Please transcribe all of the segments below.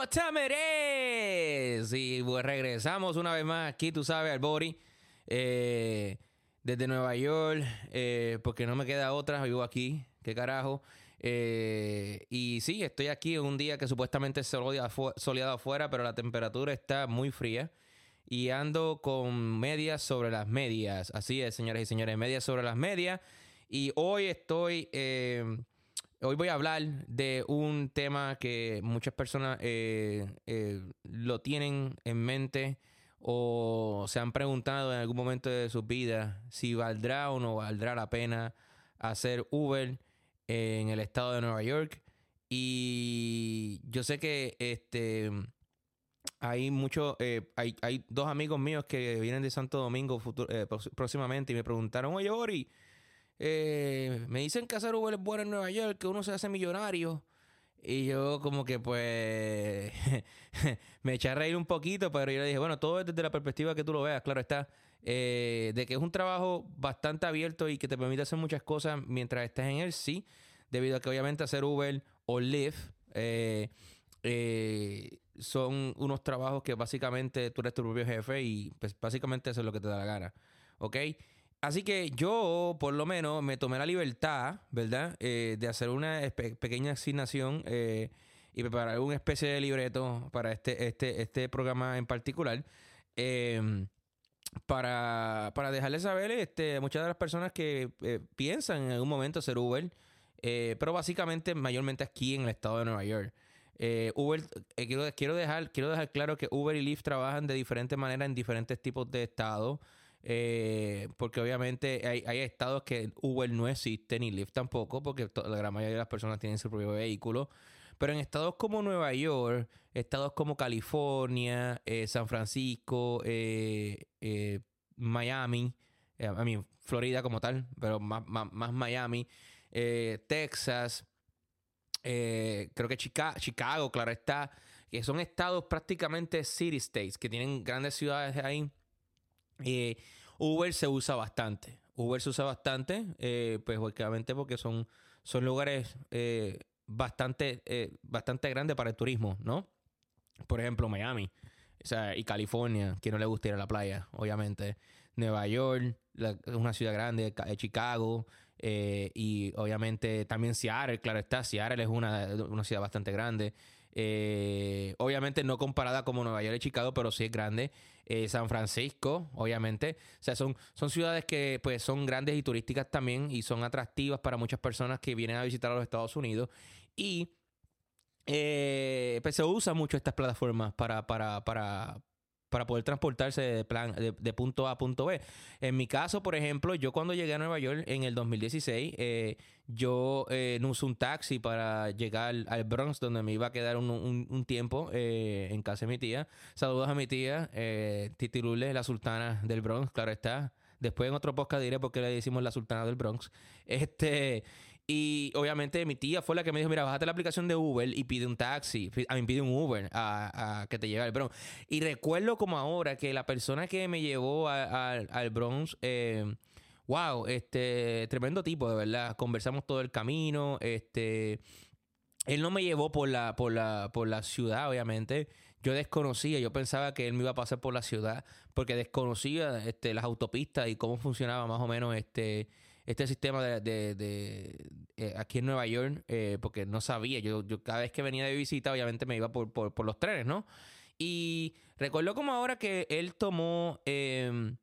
What time. Y pues regresamos una vez más aquí, tú sabes, al Bori. Eh, desde Nueva York, eh, porque no me queda otra, vivo aquí, qué carajo. Eh, y sí, estoy aquí un día que supuestamente es soleado afuera, pero la temperatura está muy fría. Y ando con medias sobre las medias. Así es, señores y señores, medias sobre las medias. Y hoy estoy Hoy voy a hablar de un tema que muchas personas eh, eh, lo tienen en mente o se han preguntado en algún momento de su vida si valdrá o no valdrá la pena hacer Uber en el estado de Nueva York. Y yo sé que este hay muchos, eh, hay, hay, dos amigos míos que vienen de Santo Domingo próximamente y me preguntaron, oye, Ori, eh, me dicen que hacer Uber es bueno en Nueva York, que uno se hace millonario. Y yo como que pues me eché a reír un poquito, pero yo le dije, bueno, todo es desde la perspectiva que tú lo veas, claro está, eh, de que es un trabajo bastante abierto y que te permite hacer muchas cosas mientras estés en él, sí, debido a que obviamente hacer Uber o Lyft eh, son unos trabajos que básicamente tú eres tu propio jefe y pues básicamente eso es lo que te da la gana, ¿ok? Así que yo, por lo menos, me tomé la libertad, ¿verdad?, eh, de hacer una pequeña asignación eh, y preparar una especie de libreto para este, este, este programa en particular. Em, para, para dejarles saber este, muchas de las personas que eh, piensan en algún momento ser Uber, pero básicamente mayormente aquí en el estado de Nueva York. Uber, quiero, quiero, dejar, quiero dejar claro que Uber y Lyft trabajan de diferente manera en diferentes tipos de estados. Eh, porque obviamente hay, estados que Uber no existe ni Lyft tampoco, porque la gran mayoría de las personas tienen su propio vehículo. Pero en estados como Nueva York, estados como California, eh, San Francisco, eh, Miami, a mí Florida como tal, pero más, Miami, Texas, creo que Chicago, Chicago, claro está, que son estados prácticamente city states, que tienen grandes ciudades ahí eh, Uber se usa bastante. Uber se usa bastante, eh, pues obviamente porque son, son lugares eh, bastante, bastante grandes para el turismo, ¿no? Por ejemplo, Miami o sea, y California, que no le gusta ir a la playa, obviamente. Nueva York, es una ciudad grande, Chicago, y obviamente también Seattle, claro está, Seattle es una, una ciudad bastante grande. Eh, obviamente no comparada como Nueva York y Chicago, pero sí es grande. Eh, San Francisco, obviamente. O sea, son, son ciudades que pues son grandes y turísticas también y son atractivas para muchas personas que vienen a visitar a los Estados Unidos. Y eh, pues se usan mucho estas plataformas para, para, para, para poder transportarse de, plan, de, punto A a punto B. En mi caso, por ejemplo, yo cuando llegué a Nueva York en el 2016, eh, yo eh, no usé un taxi para llegar al Bronx, donde me iba a quedar un, tiempo eh, en casa de mi tía. Saludos a mi tía, eh, Titi la sultana del Bronx, claro está. Después en otro podcast diré por qué le decimos la sultana del Bronx. Este, y obviamente mi tía fue la que me dijo, mira, bájate la aplicación de Uber y pide un taxi, a mí pide un Uber a, que te lleve al Bronx. Y recuerdo como ahora que la persona que me llevó al Bronx, eh, wow, este, tremendo tipo, de verdad. Conversamos todo el camino, este... Él no me llevó por la, por la, por la ciudad, obviamente. Yo desconocía, yo pensaba que él me iba a pasar por la ciudad, porque desconocía este, las autopistas y cómo funcionaba más o menos este, este sistema de, eh, aquí en Nueva York, eh, porque no sabía. Yo, yo cada vez que venía de visita, obviamente me iba por, los trenes, ¿no? Y recuerdo como ahora que él tomó em,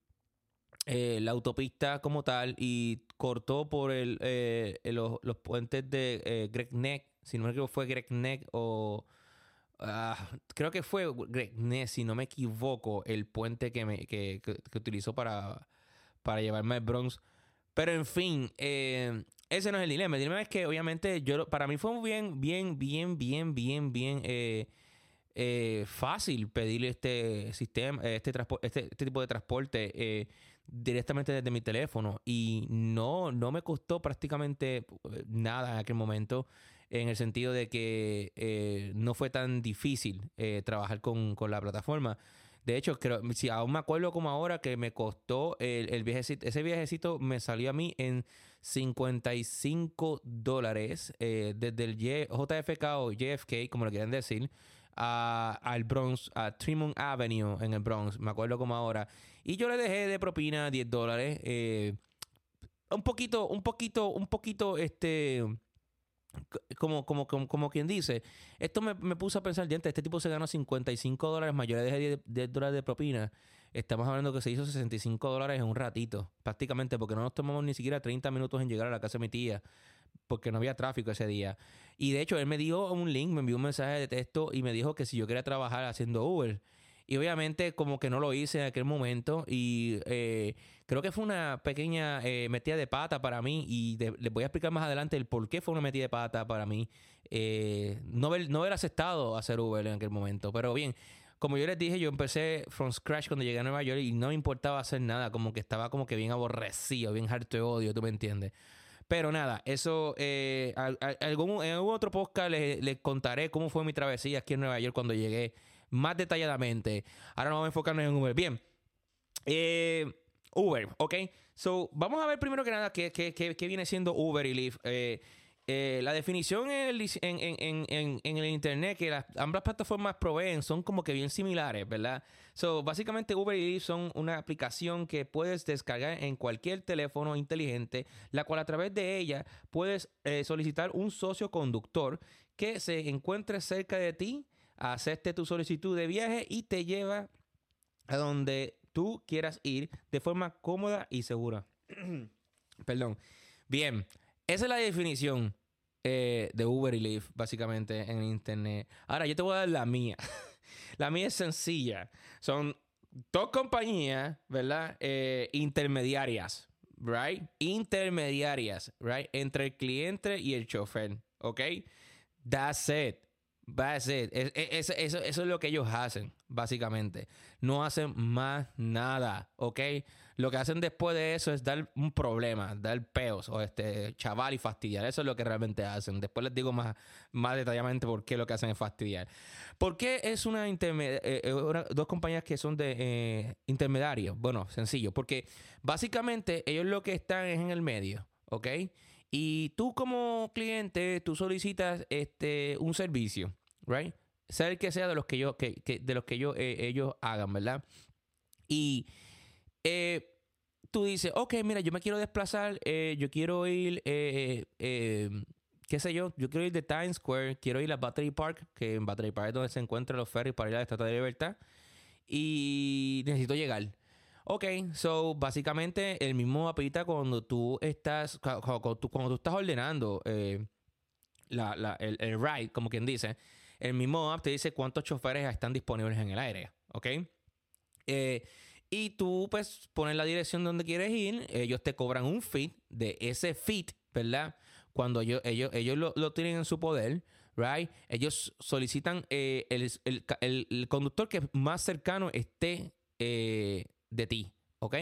eh, la autopista como tal y cortó por los, puentes de Greg si no me equivoco fue Greg o... Ah, creo que fue Greg si no me equivoco, el puente que, me, utilizó para, para llevarme al Bronx. Pero en fin, eh, ese no es el dilema. El dilema es que obviamente yo para mí fue bien, bien, bien, bien, bien, bien eh, eh, fácil pedir este sistema, este, este, este, tipo de transporte directamente desde mi teléfono. Y no, no me costó prácticamente nada en aquel momento. En el sentido de que no fue tan difícil trabajar con, con la plataforma. De hecho, si aún me acuerdo como ahora que me costó el, viajecito, ese viajecito me salió a mí en 55 dólares eh, desde el JFK o JFK, como lo quieran decir, al Bronx, a Tremont Avenue en el Bronx, me acuerdo como ahora. Y yo le dejé de propina 10 dólares. Eh, un poquito, un poquito, un poquito, este como, como, como, quien dice, esto me, me puso a pensar, diente, este tipo se ganó 55 dólares yo le dejé 10, dólares de propina. Estamos hablando que se hizo 65 dólares en un ratito, prácticamente, porque no nos tomamos ni siquiera 30 minutos en llegar a la casa de mi tía, porque no había tráfico ese día. Y de hecho, él me dio un link, me envió un mensaje de texto y me dijo que si yo quería trabajar haciendo Uber. Y obviamente como que no lo hice en aquel momento y eh, creo que fue una pequeña eh, metida de pata para mí y les voy a explicar más adelante el por qué fue una metida de pata para mí. Eh, no, haber, no haber aceptado hacer Uber en aquel momento. Pero bien, como yo les dije, yo empecé from scratch cuando llegué a Nueva York y no me importaba hacer nada, como que estaba como que bien aborrecido, bien harto de odio, tú me entiendes. Pero nada, eso, eh, algún, en algún otro podcast les, les, contaré cómo fue mi travesía aquí en Nueva York cuando llegué más detalladamente. Ahora nos vamos a enfocarnos en Uber. Bien. Eh, Uber, ¿ok? So, vamos a ver primero que nada qué, qué, qué, viene siendo Uber y Lyft. Eh, eh, la definición en el, en, en, en, el internet que ambas plataformas proveen son como que bien similares, ¿verdad? So, básicamente Uber y Lyft son una aplicación que puedes descargar en cualquier teléfono inteligente, la cual a través de ella puedes solicitar un socio conductor que se encuentre cerca de ti acepte tu solicitud de viaje y te lleva a donde tú quieras ir de forma cómoda y segura. Perdón. Bien, esa es la definición eh, de Uber y Lyft, básicamente, en Internet. Ahora, yo te voy a dar la mía. la mía es sencilla. Son dos compañías, ¿verdad? Eh, intermediarias, ¿right? Intermediarias, ¿right? Entre el cliente y el chofer, ¿ok? That's it. That's it. eso, es lo que ellos hacen, básicamente. No hacen más nada, ¿ok? Lo que hacen después de eso es dar un problema, dar peos o este chaval y fastidiar. Eso es lo que realmente hacen. Después les digo más, más detalladamente por qué lo que hacen es fastidiar. ¿Por qué es una, intermedia, eh, eh, dos compañías que son de eh, intermediarios? Bueno, sencillo. Porque básicamente ellos lo que están es en el medio, ¿ok? Y tú como cliente, tú solicitas este, un servicio, right? Sea el que sea de los que yo, que, de los que ellos, eh, ellos hagan, ¿verdad? Y eh, tú dices, ok, mira, yo me quiero desplazar, eh, yo quiero ir, qué sé yo, yo quiero ir de Times Square, quiero ir a Battery Park, que en Battery Park es donde se encuentran los ferries para ir a la Estatua de Libertad, y necesito llegar. Ok, so básicamente el mismo mapita cuando tú estás, cuando, tú, estás ordenando eh, el, ride, como quien dice, el mismo app te dice cuántos choferes están disponibles en el aire, ¿ok? Eh, y tú pues pones la dirección donde quieres ir, ellos te cobran un fee de ese fee, ¿verdad? Cuando ellos, ellos, ellos lo, tienen en su poder, right? Ellos solicitan eh, el, conductor que más cercano esté de ti, ¿ok?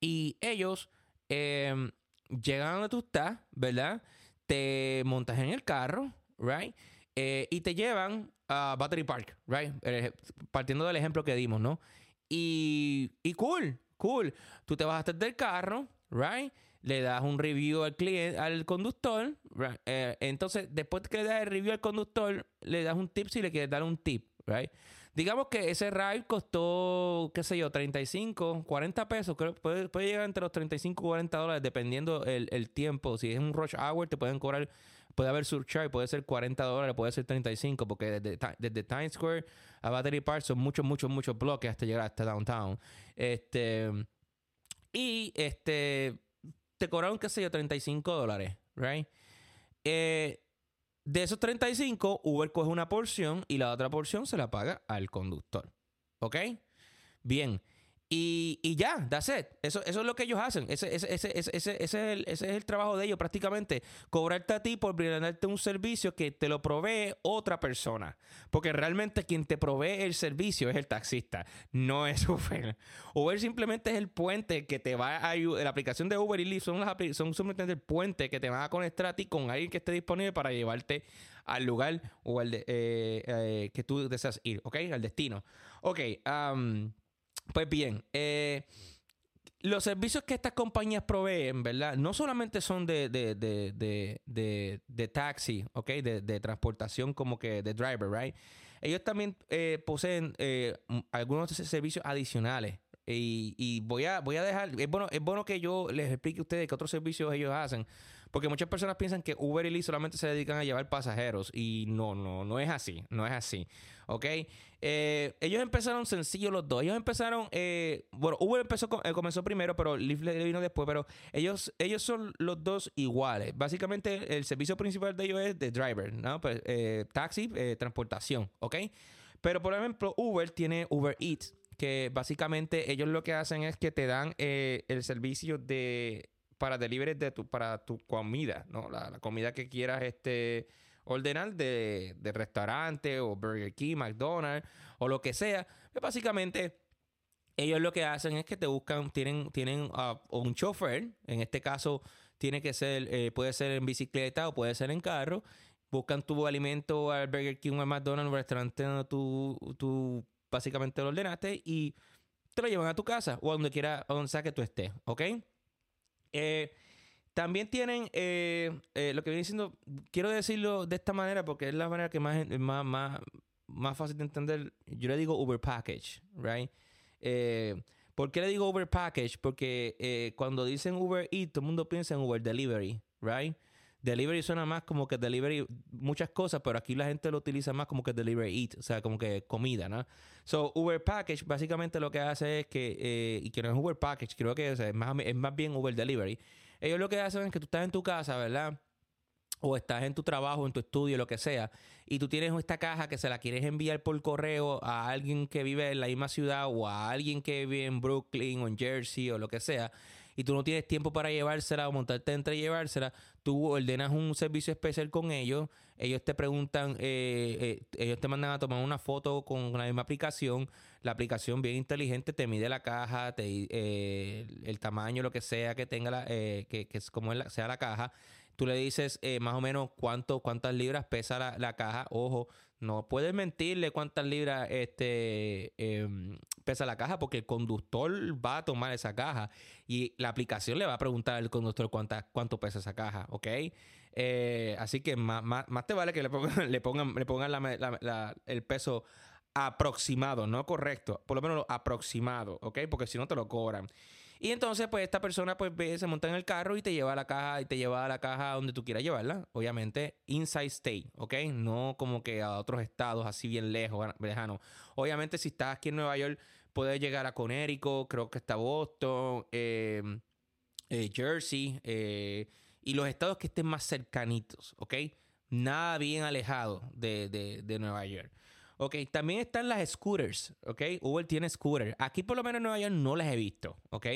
Y ellos em, llegan a donde tú estás, ¿verdad? Te montas en el carro, ¿right? Eh, y te llevan a Battery Park, ¿right? Eh, partiendo del ejemplo que dimos, ¿no? Y, y cool, cool. Tú te vas hasta del carro, ¿right? Le das un review al cliente, al conductor. Right? Eh, entonces, después que le das el review al conductor, le das un tip si le quieres dar un tip, ¿right? Digamos que ese ride costó, qué sé yo, 35, 40 pesos. Creo puede, puede llegar entre los 35 y 40 dólares dependiendo el, tiempo. Si es un rush hour, te pueden cobrar, puede haber surcharge, puede ser 40 dólares, puede ser 35, porque desde, desde Times Square a Battery Park son muchos, muchos, muchos bloques hasta llegar hasta downtown. Este, y este, te cobraron, qué sé yo, 35 dólares, right? Eh, de esos 35, Uber coge una porción y la otra porción se la paga al conductor. ¿Ok? Bien. Y, y, ya, that's it. Eso, eso es lo que ellos hacen. Ese, ese, ese, ese, es el, ese es el trabajo de ellos prácticamente. Cobrarte a ti por brindarte un servicio que te lo provee otra persona. Porque realmente quien te provee el servicio es el taxista, no es Uber. Uber simplemente es el puente que te va a ayudar. La aplicación de Uber y Lyft son, las, son simplemente el puente que te va a conectar a ti con alguien que esté disponible para llevarte al lugar o al eh, eh, que tú deseas ir, ¿ok? Al destino. Ok, um, pues bien, eh, los servicios que estas compañías proveen, ¿verdad? No solamente son de, de, de, de, de taxi, ¿ok? De, transportación como que de driver, ¿right? ellos también eh, poseen eh, algunos servicios adicionales. Y, voy a voy a dejar, es bueno, es bueno que yo les explique a ustedes qué otros servicios ellos hacen. Porque muchas personas piensan que Uber y Lyft solamente se dedican a llevar pasajeros. Y no, no, no es así. No es así. ¿Ok? Eh, ellos empezaron sencillo los dos. Ellos empezaron. Eh, bueno, Uber empezó, eh, comenzó primero, pero Lyft le vino después. Pero ellos, ellos son los dos iguales. Básicamente, el servicio principal de ellos es de driver, ¿no? Pues, taxi, transportación. ¿Ok? Pero por ejemplo, Uber tiene Uber Eats que básicamente ellos lo que hacen es que te dan el servicio de para delivery de tu, para tu comida, ¿no? La, comida que quieras este, ordenar de, restaurante o Burger King, McDonald's o lo que sea. Pues básicamente ellos lo que hacen es que te buscan, tienen, tienen ah, un chofer, en este caso tiene que ser, eh, puede ser en bicicleta o puede ser en carro, buscan tu alimento al Burger King o al McDonald's, un restaurante donde tú, tú básicamente lo ordenaste y te lo llevan a tu casa o a donde quiera, a donde sea que tú estés, ¿ok? Eh, también tienen eh, eh, lo que viene diciendo, quiero decirlo de esta manera porque es la manera que más, más, más, más fácil de entender. Yo le digo Uber Package, right? ¿Por qué le digo Uber Package? Porque cuando dicen Uber Eat, todo el mundo piensa en Uber Delivery, right? Delivery suena más como que delivery muchas cosas, pero aquí la gente lo utiliza más como que delivery eat, o sea, como que comida, ¿no? So, Uber Package básicamente lo que hace es que, eh, y que no es Uber Package, creo que es, más, es más bien Uber Delivery. Ellos lo que hacen es que tú estás en tu casa, ¿verdad? o estás en tu trabajo, en tu estudio, lo que sea, y tú tienes esta caja que se la quieres enviar por correo a alguien que vive en la misma ciudad o a alguien que vive en Brooklyn o en Jersey o lo que sea, y tú no tienes tiempo para llevársela o montarte entre llevársela, tú ordenas un servicio especial con ellos, ellos te preguntan, eh, eh, ellos te mandan a tomar una foto con la misma aplicación, la aplicación bien inteligente te mide la caja, te, eh, el tamaño, lo que sea que tenga, la, que, que, es como sea la caja, tú le dices más o menos cuánto, cuántas libras pesa la, la caja, ojo, no puedes mentirle cuántas libras este, em, pesa la caja porque el conductor va a tomar esa caja y la aplicación le va a preguntar al conductor cuánta, cuánto pesa esa caja, ¿ok? Eh, así que más, más, te vale que le pongan, le pongan, le pongan el peso aproximado, no correcto, por lo menos aproximado, ¿ok? Porque si no te lo cobran. Y entonces, pues esta persona pues ve, se monta en el carro y te lleva a la caja y te lleva a la caja donde tú quieras llevarla. Obviamente, inside state, ¿ok? No como que a otros estados así bien lejos, lejano. Obviamente, si estás aquí en Nueva York, puedes llegar a Connecticut, creo que está Boston, em, eh, Jersey eh, y los estados que estén más cercanitos, ¿ok? Nada bien alejado de, de Nueva York. Ok, también están las scooters, ok. Uber tiene scooters. Aquí por lo menos en Nueva York no las he visto, ok.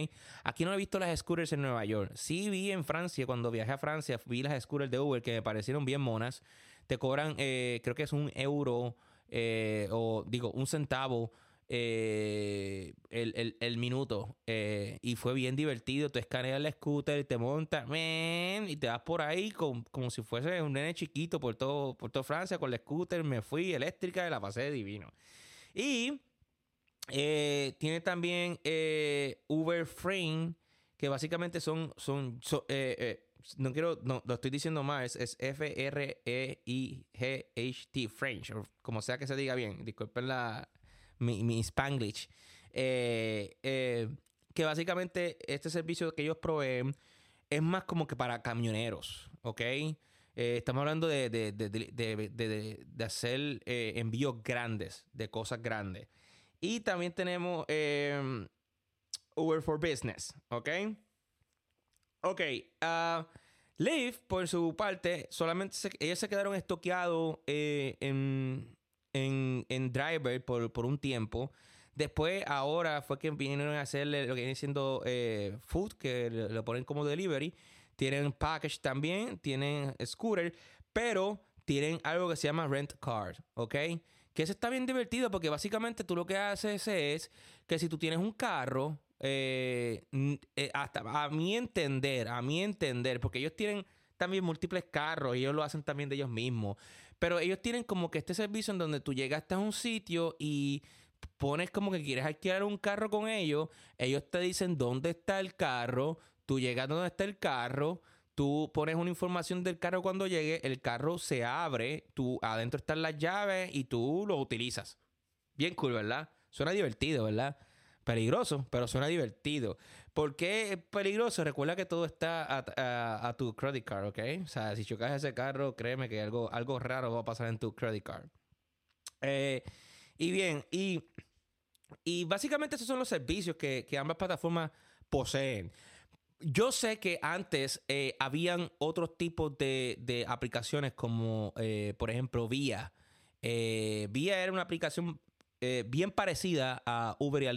Aquí no he visto las scooters en Nueva York. Sí vi en Francia, cuando viajé a Francia, vi las scooters de Uber que me parecieron bien monas. Te cobran, eh, creo que es un euro eh, o digo, un centavo eh, el, minuto. Eh, y fue bien divertido. Tú escaneas el scooter, te montas, y te vas por ahí como si fuese un nene chiquito por todo, por toda Francia con el scooter. Me fui eléctrica y la pasé divino. Y eh, tiene también Uber Frame, que básicamente son, son, no quiero, no, lo estoy diciendo más, es, F-R-E-I-G-H-T, French, como sea que se diga bien, disculpen la, mi, mi Spanglish. Eh, eh, que básicamente este servicio que ellos proveen es más como que para camioneros, ¿ok? Eh, estamos hablando de, de, de, de hacer envíos grandes, de cosas grandes. Y también tenemos Uber for Business, ¿ok? Ok, uh, por su parte, solamente ellos se quedaron estoqueados en, en, Driver por, un tiempo. Después, ahora fue que vinieron a hacerle lo que viene siendo eh, food, que lo ponen como delivery. Tienen package también, tienen scooter, pero tienen algo que se llama rent card, ¿ok? Que eso está bien divertido porque básicamente tú lo que haces es que si tú tienes un carro, eh, eh, hasta a mi entender, a mi entender, porque ellos tienen también múltiples carros, ellos lo hacen también de ellos mismos. Pero ellos tienen como que este servicio en donde tú llegas a un sitio y pones como que quieres alquilar un carro con ellos, ellos te dicen dónde está el carro, tú llegas donde está el carro, Tú pones una información del carro cuando llegue, el carro se abre, tú adentro están las llaves y tú lo utilizas. Bien cool, ¿verdad? Suena divertido, ¿verdad? Peligroso, pero suena divertido. ¿Por qué es peligroso? Recuerda que todo está a, tu credit card, ¿ok? O sea, si chocas ese carro, créeme que algo, algo raro va a pasar en tu credit card. Eh, y bien, y, y básicamente esos son los servicios que, que ambas plataformas poseen yo sé que antes eh, habían otros tipos de, aplicaciones como, eh, por ejemplo, Vía. Eh, Vía era una aplicación bien parecida a Uber y a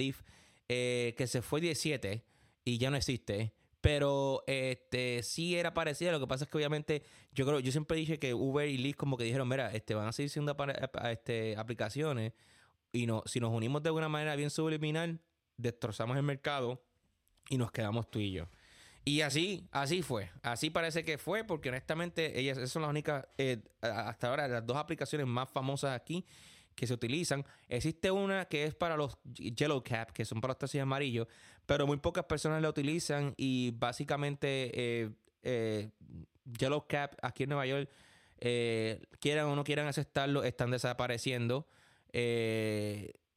que se fue 17 y ya no existe. Pero este sí era parecida. Lo que pasa es que obviamente yo creo, yo siempre dije que Uber y Lyft como que dijeron, mira, este, van a seguir siendo este, aplicaciones y no, si nos unimos de alguna manera bien subliminal, destrozamos el mercado y nos quedamos tú y yo. Y así, así fue. Así parece que fue, porque honestamente, ellas esas son las únicas, eh, hasta ahora, las dos aplicaciones más famosas aquí que se utilizan. Existe una que es para los Yellow Cap, que son para los taxis amarillos, pero muy pocas personas la utilizan y básicamente eh, eh, Yellow Cap aquí en Nueva York, quieran o no quieran aceptarlo, están desapareciendo.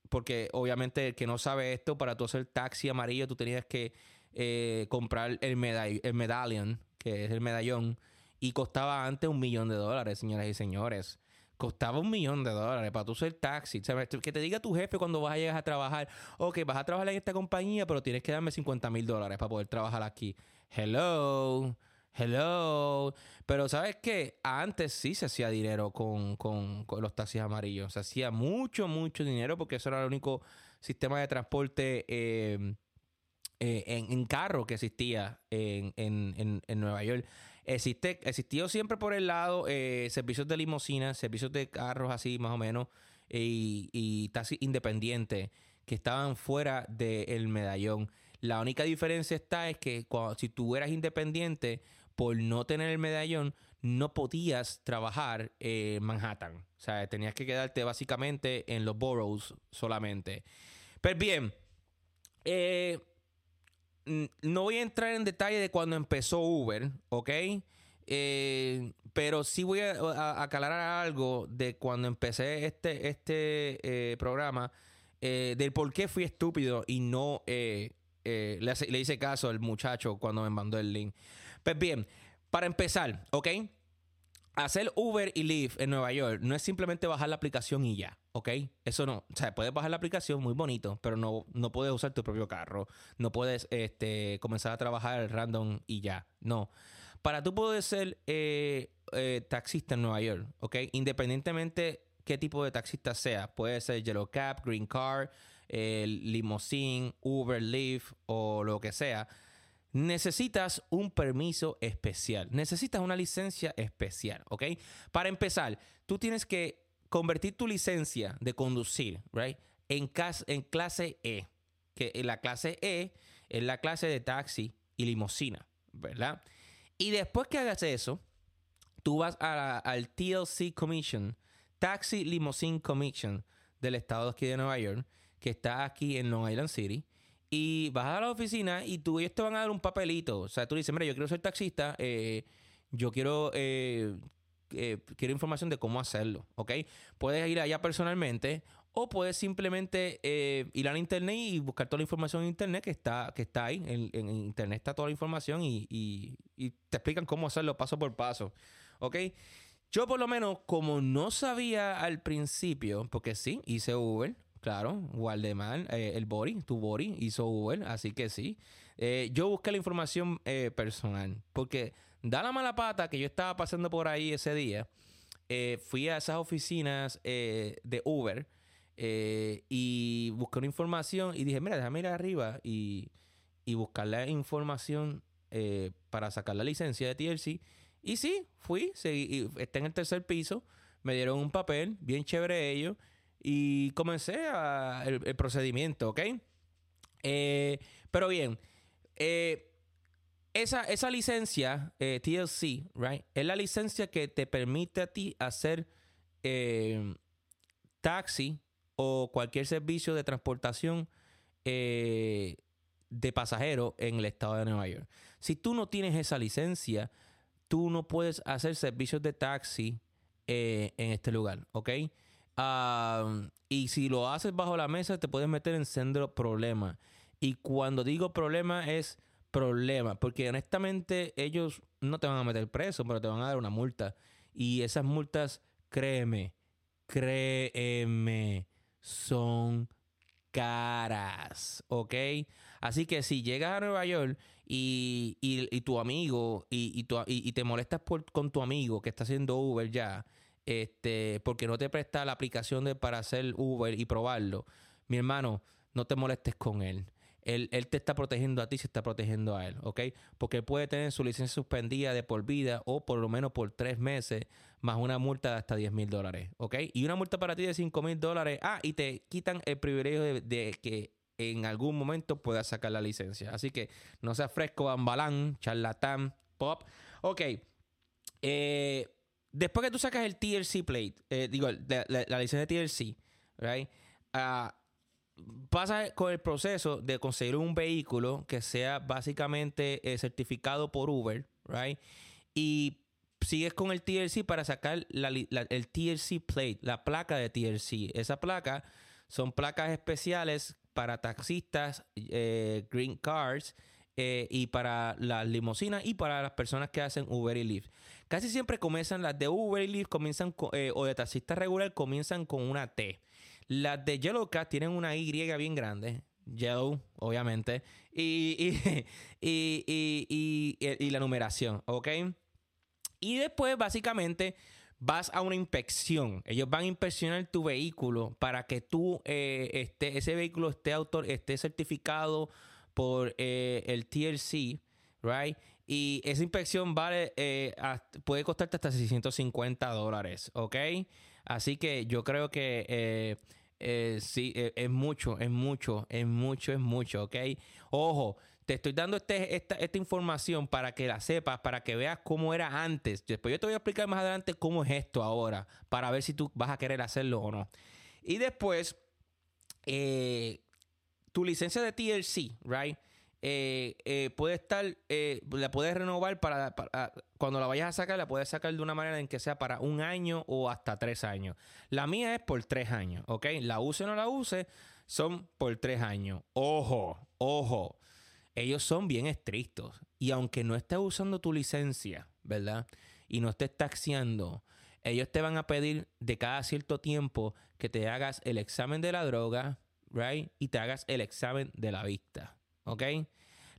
porque obviamente el que no sabe esto, para tú hacer taxi amarillo, tú tenías que eh, comprar el, medall el medallion, que es el medallón, y costaba antes un millón de dólares, señoras y señores. Costaba un millón de dólares para tú ser taxi. Que te diga tu jefe cuando vas a llegar a trabajar, ok, vas a trabajar en esta compañía, pero tienes que darme 50 mil dólares para poder trabajar aquí. Hello, hello. Pero ¿sabes qué? Antes sí se hacía dinero con, con los taxis amarillos. Se hacía mucho, mucho dinero porque eso era el único sistema de transporte eh, eh, en, carro que existía en, Nueva York. Existió siempre por el lado eh, servicios de limusina, servicios de carros así más o menos, y, y taxis independientes que estaban fuera del medallón. La única diferencia está es que si tú eras independiente, por no tener el medallón, no podías trabajar en Manhattan. O sea, tenías que quedarte básicamente en los boroughs solamente. Pero pues bien, eh, no voy a entrar en detalle de cuando empezó Uber, ¿ok? Eh, pero sí voy a, aclarar algo de cuando empecé este, este eh, programa, eh, del por qué fui estúpido y no le, le, hice caso al muchacho cuando me mandó el link. Pues bien, para empezar, ¿ok? Hacer Uber y Lyft en Nueva York no es simplemente bajar la aplicación y ya, ¿ok? Eso no. O sea, puedes bajar la aplicación muy bonito, pero no, no puedes usar tu propio carro. No puedes este, comenzar a trabajar random y ya. No. Para tú poder ser eh, eh, taxista en Nueva York, ¿ok? Independientemente qué tipo de taxista sea, puede ser Yellow Cab, Green Car, eh, Limousine, Uber, Lyft o lo que sea necesitas un permiso especial, necesitas una licencia especial, ¿ok? Para empezar, tú tienes que convertir tu licencia de conducir, right, en, en clase E, que la clase E es la clase de taxi y limosina, ¿verdad? Y después que hagas eso, tú vas al TLC Commission, Taxi Limousine Commission del estado de aquí de Nueva York, que está aquí en Long Island City y vas a la oficina y tú ellos te van a dar un papelito. O sea, tú dices, mira, yo quiero ser taxista, eh, yo quiero, eh, eh, quiero información de cómo hacerlo, ¿ok? Puedes ir allá personalmente o puedes simplemente ir a internet y buscar toda la información en internet que está, que está ahí. En, internet está toda la información y, y, te explican cómo hacerlo paso por paso, ¿ok? Yo por lo menos, como no sabía al principio, porque sí, hice Uber, Claro, Waldemar, eh, el Bori, tu Bori hizo Uber, así que sí. Eh, yo busqué la información eh, personal, porque da la mala pata que yo estaba pasando por ahí ese día. fui a esas oficinas de Uber y busqué una información y dije, mira, déjame ir arriba y, buscar la información para sacar la licencia de TLC. Y sí, fui, está en el tercer piso, me dieron un papel, bien chévere ellos y comencé el, procedimiento, ¿ok? Eh, pero bien, eh, esa, esa, licencia eh, TLC, right, es la licencia que te permite a ti hacer taxi o cualquier servicio de transportación de pasajeros en el estado de Nueva York. Si tú no tienes esa licencia, tú no puedes hacer servicios de taxi en este lugar, ¿ok? Ah, y si lo haces bajo la mesa, te puedes meter en sendero problema. Y cuando digo problema es problema, porque honestamente ellos no te van a meter preso, pero te van a dar una multa. Y esas multas, créeme, créeme, son caras, ¿ok? Así que si llegas a Nueva York y, y, tu amigo y, y, te molestas con tu amigo que está haciendo Uber ya, este, porque no te presta la aplicación de, para hacer Uber y probarlo, mi hermano, no te molestes con él. Él, él, te está protegiendo a ti, se está protegiendo a él, ¿ok? Porque puede tener su licencia suspendida de por vida o por lo menos por tres meses, más una multa de hasta 10 mil dólares, ¿ok? Y una multa para ti de 5 mil dólares. Ah, y te quitan el privilegio de, que en algún momento puedas sacar la licencia. Así que no seas fresco, ambalán, charlatán, pop. Ok. Eh, después que tú sacas el TLC plate, eh, digo, la, licencia de TLC, right? Uh, pasa con el proceso de conseguir un vehículo que sea básicamente eh, certificado por Uber, right? Y sigues con el TLC para sacar el TLC plate, la placa de TLC. Esa placa son placas especiales para taxistas, green cars y para las limusinas y para las personas que hacen Uber y Lyft. Casi siempre comienzan las de Uber y Lyft comienzan eh, o de taxista regular comienzan con una T. Las de Yellow Cat tienen una Y bien grande. Yellow, obviamente. Y, y, y, la numeración, ¿ok? Y después, básicamente, vas a una inspección. Ellos van a inspeccionar tu vehículo para que tú, eh, este, ese vehículo esté, autor, esté certificado por eh, el TLC, right? Y esa inspección vale, eh, puede costarte hasta 650 dólares, ¿ok? Así que yo creo que eh, eh, sí, es mucho, es mucho, es mucho, es mucho, ¿ok? Ojo, te estoy dando este, esta, esta, información para que la sepas, para que veas cómo era antes. Después yo te voy a explicar más adelante cómo es esto ahora, para ver si tú vas a querer hacerlo o no. Y después, tu licencia de TLC, ¿right? Eh, eh, puede estar, eh, la puedes renovar para, cuando la vayas a sacar, la puedes sacar de una manera en que sea para un año o hasta tres años. La mía es por tres años, ¿ok? La use o no la use, son por tres años. Ojo, ojo, ellos son bien estrictos. Y aunque no estés usando tu licencia, ¿verdad? Y no estés taxiando, ellos te van a pedir de cada cierto tiempo que te hagas el examen de la droga, ¿right? Y te hagas el examen de la vista. ¿ok?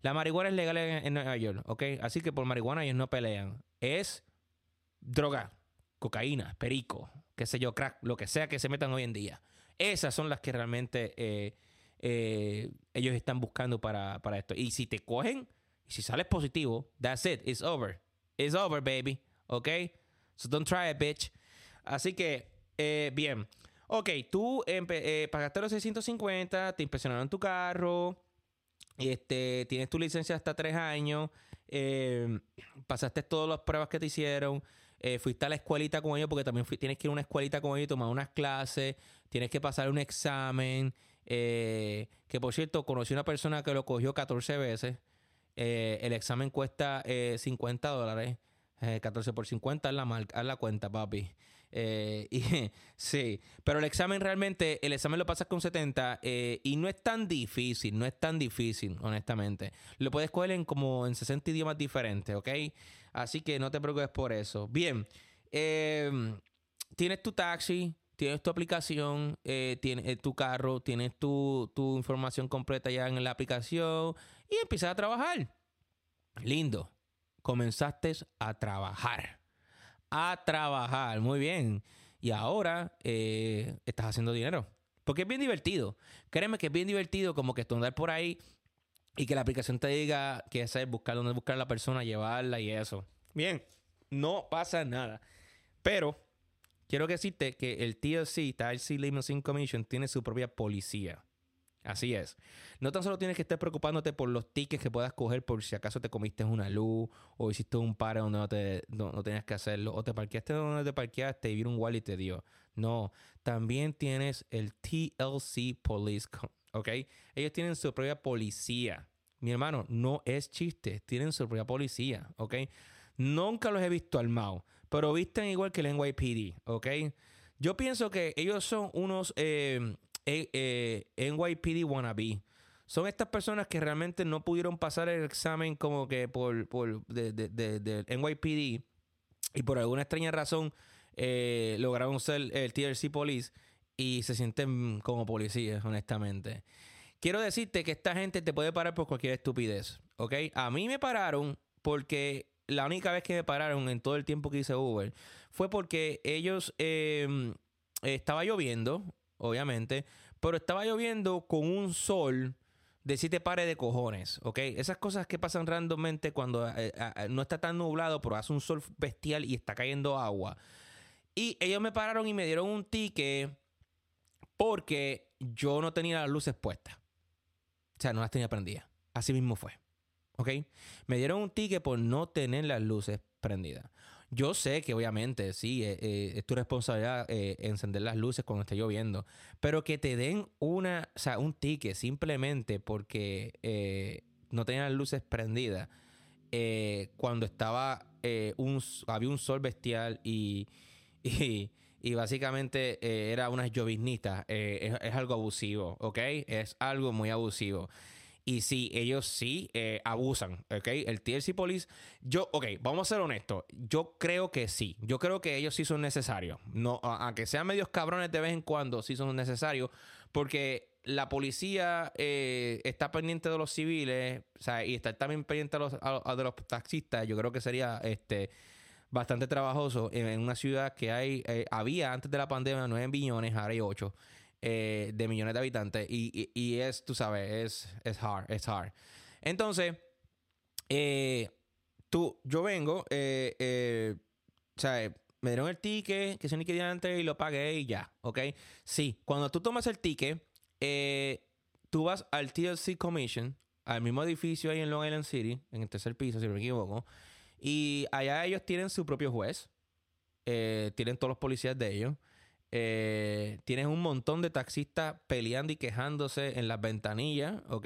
La marihuana es legal en, Nueva York, ¿ok? Así que por marihuana ellos no pelean. Es droga, cocaína, perico, qué sé yo, crack, lo que sea que se metan hoy en día. Esas son las que realmente eh, eh, ellos están buscando para, esto. Y si te cogen, si sales positivo, that's it, it's over. It's over, baby, ¿ok? So don't try it, bitch. Así que, eh, bien. Ok, tú pagaste los 650, te impresionaron tu carro, este, tienes tu licencia hasta tres años, eh, pasaste todas las pruebas que te hicieron, eh, fuiste a la escuelita con ellos, porque también tienes que ir a una escuelita con ellos y tomar unas clases, tienes que pasar un examen, eh, que por cierto, conocí una persona que lo cogió 14 veces, el examen cuesta 50 dólares, 14 por 50 es la, haz la cuenta, papi. Eh, sí, pero el examen realmente, el examen lo pasas con 70 eh, y no es tan difícil, no es tan difícil, honestamente. Lo puedes coger en como en 60 idiomas diferentes, ¿ok? Así que no te preocupes por eso. Bien, em, tienes tu taxi, tienes tu aplicación, eh, tienes tu carro, tienes tu, tu información completa ya en la aplicación y empiezas a trabajar. Lindo. Comenzaste a trabajar a trabajar. Muy bien. Y ahora eh, estás haciendo dinero. Porque es bien divertido. Créeme que es bien divertido como que andar por ahí y que la aplicación te diga que es buscar dónde buscar a la persona, llevarla y eso. Bien, no pasa nada. Pero quiero que decirte que el TLC, TLC Limousine Commission, tiene su propia policía. Así es. No tan solo tienes que estar preocupándote por los tickets que puedas coger por si acaso te comiste una luz o hiciste un par donde no, te, no, tenías que hacerlo o te parqueaste donde te parqueaste y vino un wall y te dio. No, también tienes el TLC Police, ¿ok? Ellos tienen su propia policía. Mi hermano, no es chiste, tienen su propia policía, ¿ok? Nunca los he visto armados, pero visten igual que el NYPD, ¿ok? Yo pienso que ellos son unos eh, eh, eh NYPD wannabe. Son estas personas que realmente no pudieron pasar el examen como que por, por de, de, NYPD y por alguna extraña razón eh, lograron ser el TRC Police y se sienten como policías, honestamente. Quiero decirte que esta gente te puede parar por cualquier estupidez, ¿ok? A mí me pararon porque la única vez que me pararon en todo el tiempo que hice Uber fue porque ellos em, estaba lloviendo, obviamente, pero estaba lloviendo con un sol de siete pares de cojones, ¿ok? Esas cosas que pasan randommente cuando eh, no está tan nublado, pero hace un sol bestial y está cayendo agua. Y ellos me pararon y me dieron un ticket porque yo no tenía las luces puestas. O sea, no las tenía prendidas. Así mismo fue. ¿Ok? Me dieron un ticket por no tener las luces prendidas. Yo sé que obviamente sí, eh, eh, es tu responsabilidad eh, encender las luces cuando esté lloviendo, pero que te den una, o sea, un ticket simplemente porque no tenían las luces prendidas cuando estaba un, había un sol bestial y, y, básicamente era unas lloviznitas, es, es algo abusivo, ¿ok? Es algo muy abusivo. Y sí, ellos sí eh, abusan, ¿ok? El TLC Police, yo, ok, vamos a ser honestos. Yo creo que sí. Yo creo que ellos sí son necesarios. No, aunque sean medios cabrones de vez en cuando, sí son necesarios. Porque la policía eh, está pendiente de los civiles, o sea, y está también pendiente de los, de los taxistas. Yo creo que sería este bastante trabajoso en, una ciudad que hay, eh, había antes de la pandemia 9 millones, ahora hay 8. Eh, de millones de habitantes. Y, es, tú sabes, es, es hard, es hard. Entonces, eh, tú, yo vengo, eh, eh, sea, me dieron el ticket, que se ni quería antes y lo pagué y ya, ¿ok? Sí, cuando tú tomas el ticket, tú vas al TLC Commission, al mismo edificio ahí en Long Island City, en el tercer piso, si no me equivoco, y allá ellos tienen su propio juez, tienen todos los policías de ellos. Eh, tienes un montón de taxistas peleando y quejándose en las ventanillas, ¿ok?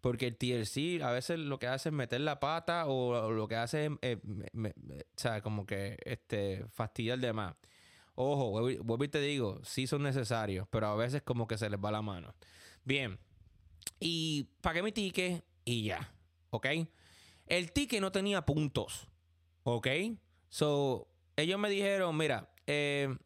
Porque el TLC a veces lo que hace es meter la pata o, lo que hace es, eh, o sea, como que este, fastidiar de más. Ojo, vuelvo y te digo, sí son necesarios, pero a veces como que se les va la mano. Bien, y pagué mi ticket y ya, ¿ok? El ticket no tenía puntos, ¿ok? So, ellos me dijeron, mira, eh,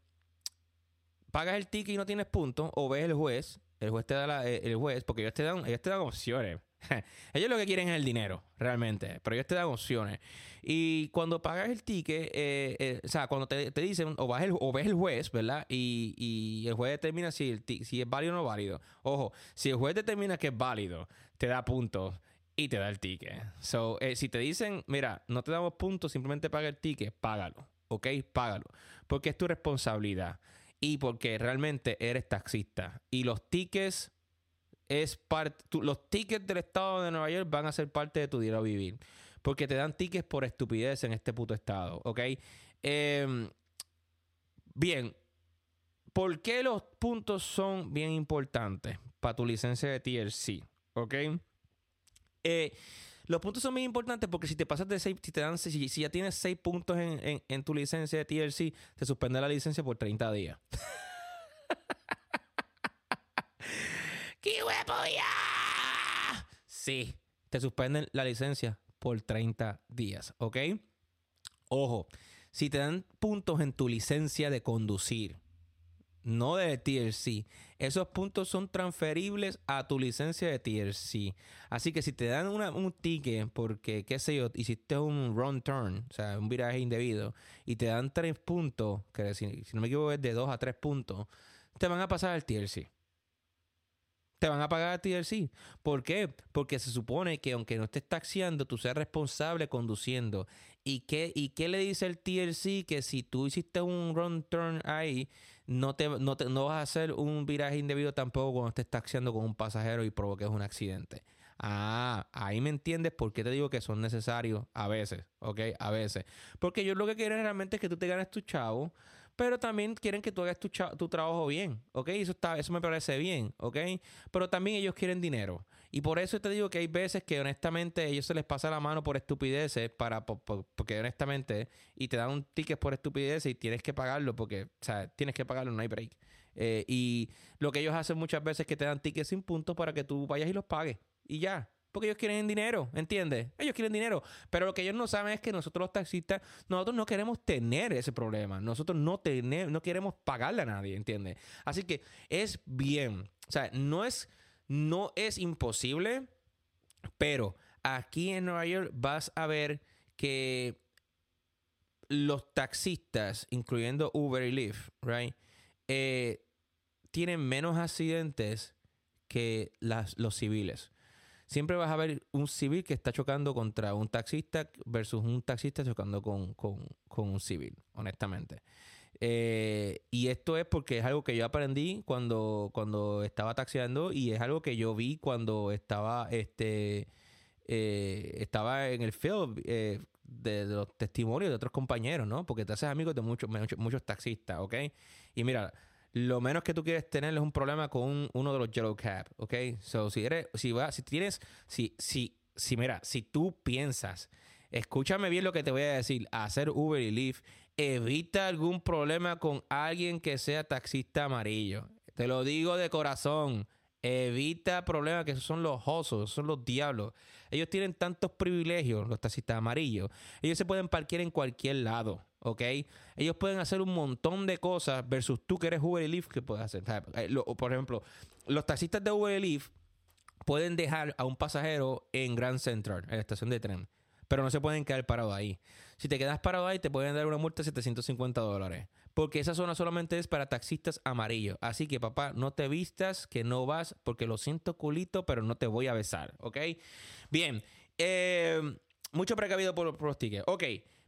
pagas el ticket y no tienes puntos, o ves el juez, el juez te da la, eh, el juez, porque ellos te dan, ellos te dan opciones. ellos lo que quieren es el dinero, realmente, pero ellos te dan opciones. Y cuando pagas el ticket, eh, eh, o sea, cuando te, dicen, o, vas el, o ves el juez, ¿verdad? Y, y el juez determina si, el si es válido o no válido. Ojo, si el juez determina que es válido, te da puntos y te da el ticket. So, si te dicen, mira, no te damos puntos, simplemente paga el ticket, págalo. ¿Ok? Págalo. Porque es tu responsabilidad y porque realmente eres taxista. Y los tickets es parte, los tickets del estado de Nueva York van a ser parte de tu dinero a vivir. Porque te dan tickets por estupidez en este puto estado, ¿ok? Em, bien, ¿por qué los puntos son bien importantes para tu licencia de TLC? ¿Ok? Eh, los puntos son muy importantes porque si te pasas de 6, si te dan, si, ya tienes 6 puntos en, tu licencia de TLC, te suspende la licencia por 30 días. ¡Qué huevo ya! Sí, te suspenden la licencia por 30 días, ¿ok? Ojo, si te dan puntos en tu licencia de conducir, no de TLC. Esos puntos son transferibles a tu licencia de TLC. Así que si te dan un ticket porque, qué sé yo, hiciste un wrong turn, o sea, un viraje indebido, y te dan tres puntos, que si, no me equivoco es de dos a tres puntos, te van a pasar al TLC. Te van a pagar al TLC. ¿Por qué? Porque se supone que aunque no estés taxiando, tú seas responsable conduciendo. ¿Y qué, ¿Y qué le dice el TLC? Que si tú hiciste un wrong turn ahí, no, te, no, te, no vas a hacer un viraje indebido tampoco cuando estés taxiando con un pasajero y provoques un accidente. Ah, ahí me entiendes por qué te digo que son necesarios a veces, ¿ok? A veces. Porque yo lo que quiero realmente es que tú te ganes tu chavo, pero también quieren que tú hagas tu, tu, trabajo bien, ¿ok? Eso, está, eso me parece bien, ¿ok? Pero también ellos quieren dinero. Y por eso te digo que hay veces que honestamente ellos se les pasa la mano por estupideces, para, porque honestamente, y te dan un ticket por estupideces y tienes que pagarlo porque, o sea, tienes que pagarlo, no hay break. Eh, y lo que ellos hacen muchas veces es que te dan tickets sin puntos para que tú vayas y los pagues. Y ya, porque ellos quieren dinero, ¿entiendes? Ellos quieren dinero. Pero lo que ellos no saben es que nosotros los taxistas, nosotros no queremos tener ese problema. Nosotros no, tenemos, no queremos pagarle a nadie, ¿entiendes? Así que es bien. O sea, no es, no es imposible, pero aquí en Nueva York vas a ver que los taxistas, incluyendo Uber y Lyft, right, eh, tienen menos accidentes que las, los civiles siempre vas a ver un civil que está chocando contra un taxista versus un taxista chocando con, un civil, honestamente. Eh, y esto es porque es algo que yo aprendí cuando, cuando estaba taxiando y es algo que yo vi cuando estaba, este, eh, estaba en el field eh, de, los testimonios de otros compañeros, ¿no? Porque te haces amigos de muchos, muchos, muchos taxistas, ¿ok? Y mira, lo menos que tú quieres tener es un problema con uno de los Yellow Cab, ¿ok? So, si eres, si va, si tienes, si, si, si, mira, si tú piensas, escúchame bien lo que te voy a decir, hacer Uber y Lyft, evita algún problema con alguien que sea taxista amarillo. Te lo digo de corazón. Evita problemas que son los osos, son los diablos. Ellos tienen tantos privilegios, los taxistas amarillos. Ellos se pueden parquear en cualquier lado. ¿Ok? Ellos pueden hacer un montón de cosas versus tú que eres Uber y Lyft que puedes hacer. Eh, por ejemplo, los taxistas de Uber y Lyft pueden dejar a un pasajero en Grand Central, en la estación de tren, pero no se pueden quedar parados ahí. Si te quedas parado ahí, te pueden dar una multa de 750 dólares. Porque esa zona solamente es para taxistas amarillos. Así que, papá, no te vistas que no vas, porque lo siento culito, pero no te voy a besar, ¿ok? Bien. Eh, mucho precavido por, por los tickets. Ok.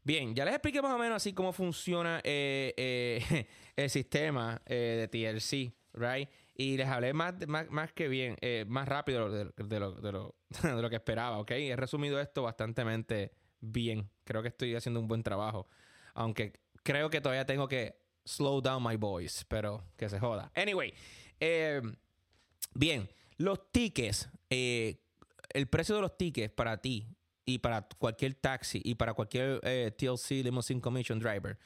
Bien, ya les expliqué más o menos así cómo funciona eh, eh, el sistema eh, de TLC, ¿right? Y les hablé más, más, que bien, más rápido de, lo, de, lo, que esperaba, ¿ok? He resumido esto bastante bien. Creo que estoy haciendo un buen trabajo. Aunque creo que todavía tengo que slow down my voice, pero que se joda. Anyway, bien, los tickets, el precio de los tickets para ti y para cualquier taxi y para cualquier eh, TLC Limousine Commission Driver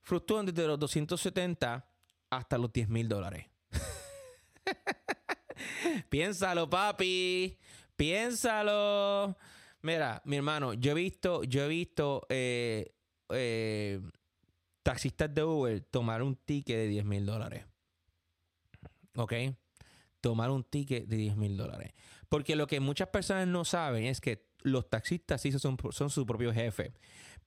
fluctúan desde los 270 hasta los 10 mil dólares. Piénsalo, papi. Piénsalo. Mira, mi hermano, yo he visto, yo he visto eh, eh, taxistas de Uber tomar un ticket de 10 mil dólares. ¿Ok? Tomar un ticket de 10 mil dólares. Porque lo que muchas personas no saben es que los taxistas sí son, su propio jefe,